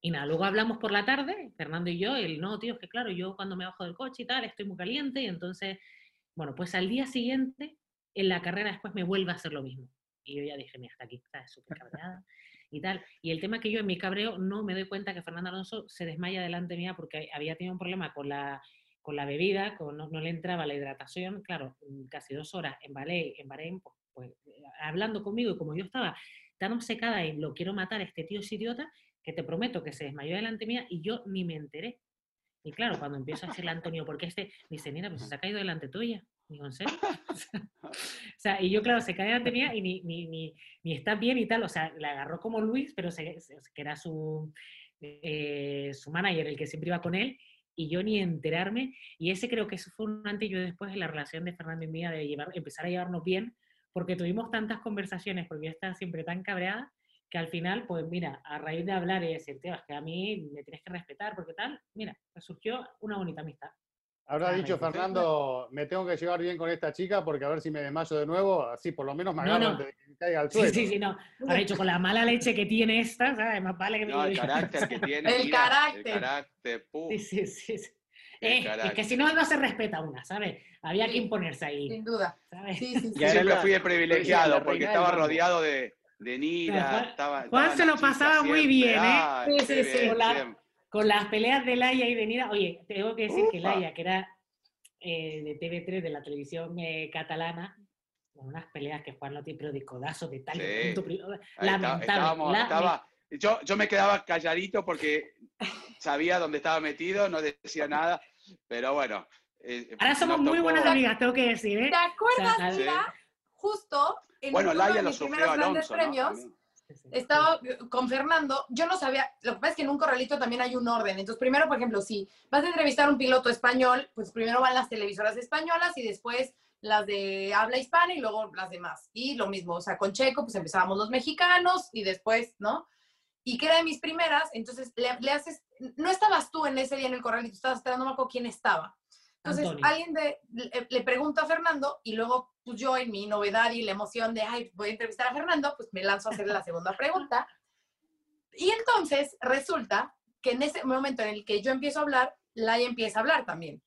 Speaker 2: y nada, luego hablamos por la tarde, Fernando y yo, el no, tío, es que claro, yo cuando me bajo del coche y tal, estoy muy caliente, y entonces, bueno, pues al día siguiente, en la carrera después me vuelve a hacer lo mismo. Y yo ya dije, mira, hasta aquí, está súper cabreada y tal. Y el tema que yo en mi cabreo no me doy cuenta que Fernando Alonso se desmaya delante mía porque había tenido un problema con la, con la bebida, con, no, no le entraba la hidratación, claro, mm, casi dos horas en Bahrein, en Bahrein pues, pues, eh, hablando conmigo y como yo estaba tan obcecada y lo quiero matar, este tío es idiota, que te prometo que se desmayó delante mía y yo ni me enteré. Y claro, cuando empiezo a decirle a Antonio, porque este, dice, mira, pues se ha caído delante tuya. O sea, y yo, claro, se cae delante mía y ni, ni, ni, ni está bien y tal. O sea, la agarró como Luis, pero se, se- que era su, eh, su manager, el que siempre iba con él, y yo ni enterarme. Y ese creo que eso fue un antes y yo después en la relación de Fernando y mía, de llevar, empezar a llevarnos bien, porque tuvimos tantas conversaciones, porque yo estaba siempre tan cabreada, que al final, pues mira, a raíz de hablar y decir, tío, es que a mí me tienes que respetar, porque tal, mira, surgió una bonita amistad.
Speaker 5: Habrá
Speaker 2: Ah,
Speaker 5: dicho Fernando, me tengo que llevar bien con esta chica porque a ver si me desmayo de nuevo, así por lo menos me agarro
Speaker 2: no.
Speaker 5: antes de que caiga al
Speaker 2: Sí,
Speaker 5: suelo.
Speaker 2: sí, sí, no. Ahora dicho, con la mala leche que tiene esta, ¿sabes? Más vale que me
Speaker 1: No,
Speaker 2: lo
Speaker 1: el carácter que tiene.
Speaker 3: El
Speaker 1: mira,
Speaker 3: carácter.
Speaker 1: El carácter.
Speaker 2: Sí, sí, sí. sí.
Speaker 1: El
Speaker 2: Eh, es que si no, no se respeta una, ¿sabes? Había que
Speaker 3: Sí.
Speaker 2: imponerse ahí,
Speaker 3: Sin duda.
Speaker 2: ¿sabes?
Speaker 3: Sí, sí, sí.
Speaker 1: Fui el privilegiado porque estaba rodeado de, de Nira.
Speaker 2: Juan-
Speaker 1: estaba,
Speaker 2: Juan
Speaker 1: estaban
Speaker 2: se lo pasaba muy bien, ¿eh?
Speaker 1: Ah,
Speaker 3: Sí, sí, sí.
Speaker 2: Con las peleas de Laia y de Nira, oye, tengo que decir que
Speaker 1: Ufa.
Speaker 2: Laia, que era eh, de TV3, de la televisión eh, catalana, con unas peleas que Juan no tiene, pero de codazo, de tal,
Speaker 1: Sí.
Speaker 2: punto, lamentable.
Speaker 1: está- estábamos-
Speaker 2: la-
Speaker 1: estaba- yo, yo me quedaba calladito porque sabía dónde estaba metido, no decía nada, pero bueno. eh,
Speaker 2: Ahora somos muy
Speaker 1: tocó-
Speaker 2: buenas amigas, tengo que decir, ¿eh?
Speaker 3: ¿Te acuerdas,
Speaker 2: O sea,
Speaker 3: Mira? Justo en
Speaker 1: Bueno,
Speaker 3: uno
Speaker 1: Laia
Speaker 3: de
Speaker 1: lo
Speaker 3: mis
Speaker 1: sufrió
Speaker 3: primeros grandes
Speaker 1: Alonso, ¿no?
Speaker 3: premios,
Speaker 1: También.
Speaker 3: Estaba con Fernando, yo no sabía, lo que pasa es que en un corralito también hay un orden. Entonces, primero, por ejemplo, si vas a entrevistar a un piloto español, pues primero van las televisoras españolas y después las de habla hispana y luego las demás. Y lo mismo, o sea, con Checo, pues empezábamos los mexicanos y después, ¿no? Y que era de mis primeras, entonces le, le haces, no estabas tú en ese día en el corralito, estabas esperando, no me acuerdo quién estaba. Entonces,
Speaker 2: Antonio.
Speaker 3: alguien de, le, le pregunta a Fernando y luego pues, yo en mi novedad y la emoción de, ay, voy a entrevistar a Fernando, pues me lanzo a hacerle la segunda pregunta. Y entonces resulta que en ese momento en el que yo empiezo a hablar, Laia empieza a hablar también.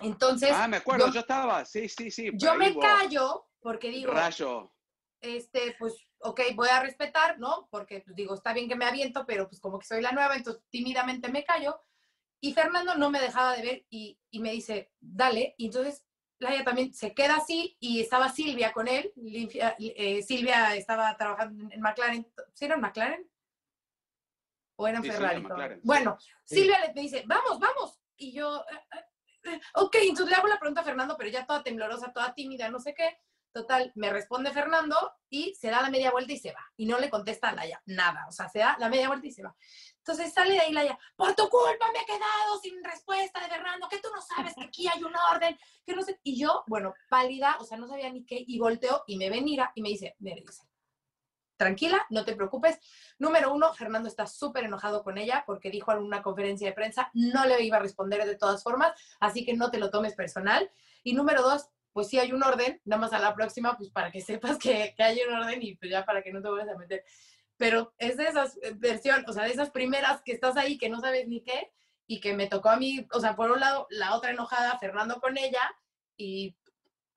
Speaker 3: Entonces,
Speaker 1: Ah, me acuerdo,
Speaker 3: yo-
Speaker 1: yo, estaba, sí, sí, sí.
Speaker 3: yo me
Speaker 1: hubo
Speaker 3: callo porque digo,
Speaker 1: Rayo.
Speaker 3: este, pues, ok, voy a respetar, ¿no? Porque, pues, digo, está bien que me aviento, pero pues como que soy la nueva, entonces tímidamente me callo. Y Fernando no me dejaba de ver y, y me dice, dale. Y entonces Laia también se queda así y estaba Silvia con él. Limpia- eh, Silvia estaba trabajando en McLaren. ¿Sí era en McLaren? o eran
Speaker 1: Sí, sí,
Speaker 3: Ferrari.
Speaker 1: era McLaren, sí.
Speaker 3: Bueno,
Speaker 5: Sí.
Speaker 3: Silvia le me dice, vamos, vamos. Y yo, eh, eh, ok, entonces le hago la pregunta a Fernando, pero ya toda temblorosa, toda tímida, no sé qué. Total, me responde Fernando y se da la media vuelta y se va. Y no le contesta a Laia, nada. O sea, se da la media vuelta y se va. Entonces sale de ahí Laia, por tu culpa me he quedado sin respuesta de Fernando, que tú no sabes que aquí hay un orden, que no sé. Y yo, bueno, pálida, o sea, no sabía ni qué, y volteo y me ve Nira y me dice, me dice, tranquila, no te preocupes. Número uno, Fernando está súper enojado con ella porque dijo en una conferencia de prensa, no le iba a responder de todas formas, así que no te lo tomes personal. Y número dos, pues sí hay un orden, nada más a la próxima, pues para que sepas que, que hay un orden y pues ya para que no te vayas a meter. Pero es de esas eh, versiones, o sea, de esas primeras que estás ahí que no sabes ni qué y que me tocó a mí, o sea, por un lado, la otra enojada, Fernando con ella y,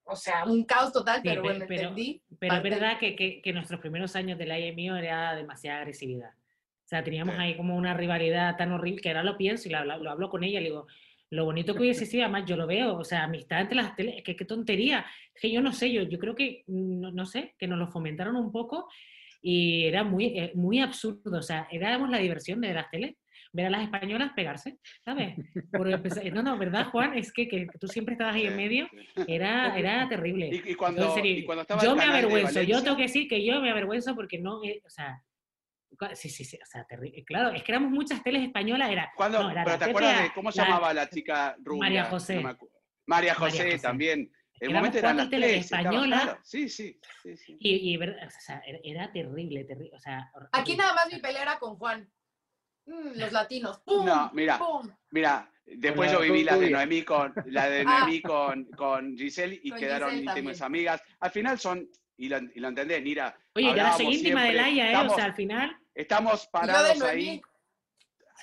Speaker 3: o sea, un caos total,
Speaker 2: Sí,
Speaker 3: pero
Speaker 2: pe-
Speaker 3: bueno,
Speaker 2: pero-
Speaker 3: entendí.
Speaker 2: Pero es verdad que, que, que nuestros primeros años de la IMIO era demasiada agresividad. O sea, teníamos
Speaker 1: Sí.
Speaker 2: ahí como una rivalidad tan horrible que ahora lo pienso y lo, hablo- lo hablo con ella le digo, lo bonito que hubiese sido, además yo lo veo, o sea, amistad entre las teles, que qué tontería. Es que yo no sé, yo, yo creo que, no, no sé, que nos lo fomentaron un poco y era muy, eh, muy absurdo. O sea, éramos la diversión de las teles, ver a las españolas pegarse, ¿sabes? Empezar- no, no, ¿verdad, Juan? Es que, que tú siempre estabas ahí en medio, era, era terrible.
Speaker 1: Y, y
Speaker 2: Yo,
Speaker 1: cuando,
Speaker 2: en serio,
Speaker 1: y cuando estaba
Speaker 2: yo me avergüenzo, yo tengo que decir que yo me avergüenzo porque no, eh, o sea, sí, sí, sí, o sea, terrible. Claro, es que éramos muchas teles españolas, era,
Speaker 1: ¿Cuándo-
Speaker 2: no, era
Speaker 1: pero ¿te acuerdas de cómo se
Speaker 2: la-
Speaker 1: llamaba la chica rubia?
Speaker 2: María José.
Speaker 1: acu- María José,
Speaker 2: María José.
Speaker 1: también. El momento eran las estaba
Speaker 2: españolas.
Speaker 1: claro. Sí, sí, sí, sí.
Speaker 2: Y, y ver- o sea, era, terrible, terrible, o sea, hor-
Speaker 3: Aquí
Speaker 2: horrible.
Speaker 3: nada más mi pelea era con Juan. Mm, los latinos. ¡Pum!
Speaker 1: No, mira,
Speaker 3: ¡Pum!
Speaker 1: Mira, después
Speaker 4: la
Speaker 1: yo viví la de. Noemí con, la de
Speaker 3: Ah.
Speaker 1: Noemí con, con Giselle y
Speaker 3: Con
Speaker 1: quedaron
Speaker 3: Giselle
Speaker 1: íntimas
Speaker 3: también.
Speaker 1: amigas. Al final son, y lo, y lo entendés, Nira,
Speaker 2: Oye, soy
Speaker 1: hablábamos
Speaker 2: íntima de Laia, ¿eh?
Speaker 1: estamos-
Speaker 2: O sea, al final,
Speaker 1: estamos parados ahí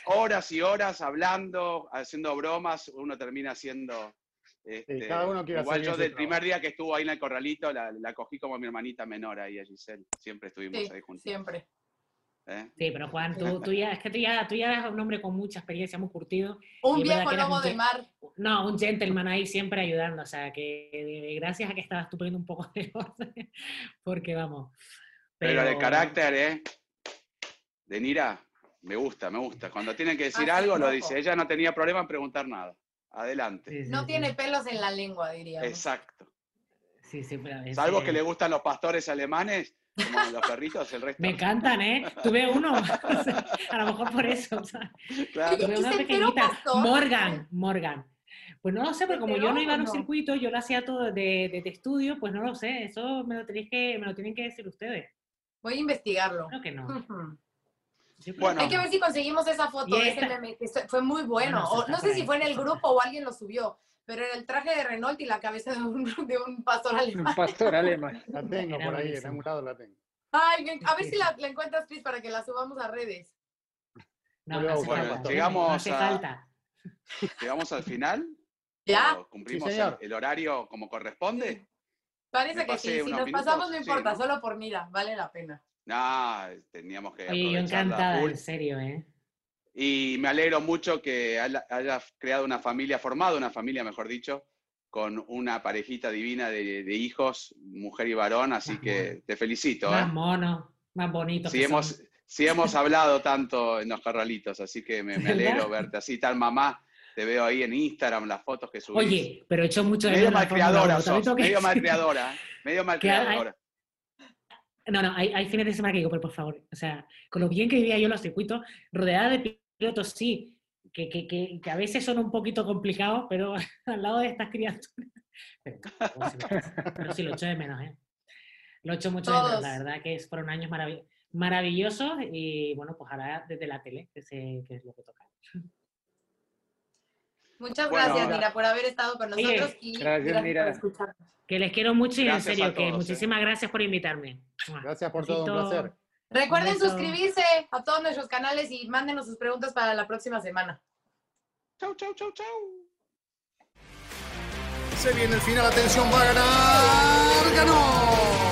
Speaker 1: horas y horas hablando, haciendo bromas, uno termina haciendo... este,
Speaker 5: cada uno quiere
Speaker 1: igual
Speaker 5: hacer
Speaker 1: yo del primer día que estuvo ahí en el corralito, la, la cogí como mi hermanita menor ahí a Giselle. Siempre estuvimos
Speaker 3: Sí,
Speaker 1: ahí juntos.
Speaker 3: siempre.
Speaker 1: ¿eh?
Speaker 2: sí, pero Juan, tú, tú ya, es que tú ya, tú ya eres un hombre con mucha experiencia, muy curtido.
Speaker 3: Un viejo lobo de mar.
Speaker 2: No, un gentleman ahí siempre ayudando, o sea, que eh, gracias a que estabas tú poniendo un poco de orden, porque vamos.
Speaker 1: Pero, de carácter, ¿eh? De Nira, me gusta, me gusta. Cuando tienen que decir
Speaker 3: Ah,
Speaker 1: algo, lo dice. Ella no tenía problema en preguntar nada. Adelante.
Speaker 2: Sí, sí,
Speaker 3: No
Speaker 2: sí.
Speaker 3: tiene pelos en la lengua, diríamos.
Speaker 1: Exacto.
Speaker 2: Sí, sí, pero es,
Speaker 1: Salvo
Speaker 2: eh,
Speaker 1: que le gustan los pastores alemanes, como los perritos, el resto.
Speaker 2: Me encantan, ¿eh? Tuve uno, o sea, a lo mejor por eso. o sea,
Speaker 1: Claro.
Speaker 2: Tuve
Speaker 3: ¿y
Speaker 2: una pequeñita. Morgan, Morgan. Pues no lo sé, porque como yo no iba a los
Speaker 3: no?
Speaker 2: circuitos, yo lo hacía todo de, de, de estudio, pues no lo sé. Eso me lo, tenéis que, me lo tienen que decir ustedes.
Speaker 3: Voy a investigarlo.
Speaker 2: Creo que no. Yo creo
Speaker 1: Bueno.
Speaker 3: Hay que ver si conseguimos esa foto ese meme, que fue muy bueno. O no sé si fue en el grupo o alguien lo subió, pero era el traje de Renault y la cabeza de un, de un pastor
Speaker 4: Un
Speaker 3: alemán.
Speaker 4: pastor alemán.
Speaker 5: La tengo
Speaker 2: Era
Speaker 5: por ahí, en algún lado la tengo.
Speaker 3: Ay, a ver si la, la encuentras, Chris, para que la subamos a redes.
Speaker 2: No, no
Speaker 5: bueno,
Speaker 2: falta.
Speaker 1: llegamos
Speaker 2: no hace
Speaker 1: a-
Speaker 2: falta.
Speaker 1: Llegamos al final.
Speaker 3: ¿Ya?
Speaker 1: ¿O ¿Cumplimos
Speaker 5: Sí,
Speaker 1: el, horario como corresponde?
Speaker 3: Parece que sí. Si nos
Speaker 1: minutos,
Speaker 3: pasamos, no
Speaker 1: sí,
Speaker 3: importa,
Speaker 1: ¿no?
Speaker 3: solo por mira, vale la pena.
Speaker 1: No, teníamos que
Speaker 2: Oye, yo encantada, en serio, ¿eh?
Speaker 1: Y me alegro mucho que haya- hayas creado una familia, formado una familia, mejor dicho, con una parejita divina de, de hijos, mujer y varón, así
Speaker 2: Más
Speaker 1: que te felicito.
Speaker 2: Más
Speaker 1: ¿eh?
Speaker 2: mono, más bonito.
Speaker 1: Sí
Speaker 2: que
Speaker 1: hemos,
Speaker 2: son.
Speaker 1: sí hemos hablado tanto en los carralitos, así que me, me alegro verte así, tal mamá. Te veo ahí en Instagram, las fotos que subís.
Speaker 2: Oye, pero he hecho mucho de
Speaker 1: medio malcriadora medio malcriadora, medio malcriadora.
Speaker 2: No, no, hay, hay fines de semana que digo, pero por favor, o sea, con lo bien que vivía yo los circuitos, rodeada de pilotos, sí, que, que, que, que a veces son un poquito complicados, pero al lado de estas criaturas. Pero, pero sí lo- echo de menos, ¿eh? Lo echo mucho de menos, la verdad que es- fueron años marav- maravillosos y bueno, pues ahora desde la tele, que, sé, que es lo que toca.
Speaker 3: Muchas
Speaker 1: Bueno,
Speaker 3: gracias,
Speaker 1: ahora-
Speaker 3: Mira, por haber estado con
Speaker 2: Oye,
Speaker 3: nosotros y
Speaker 4: gracias,
Speaker 3: gracias,
Speaker 4: Mira.
Speaker 3: por escucharnos.
Speaker 2: Que les quiero mucho y
Speaker 1: Gracias
Speaker 2: en serio, que
Speaker 1: ¿eh?
Speaker 2: muchísimas gracias por invitarme.
Speaker 5: Gracias por todo, un placer.
Speaker 3: Recuerden
Speaker 2: beso.
Speaker 3: suscribirse a todos nuestros canales y mándenos sus preguntas para la próxima semana.
Speaker 1: Chau, chau, chau, chau.
Speaker 5: Se viene el final, atención, va a ganar. ¡Ganó!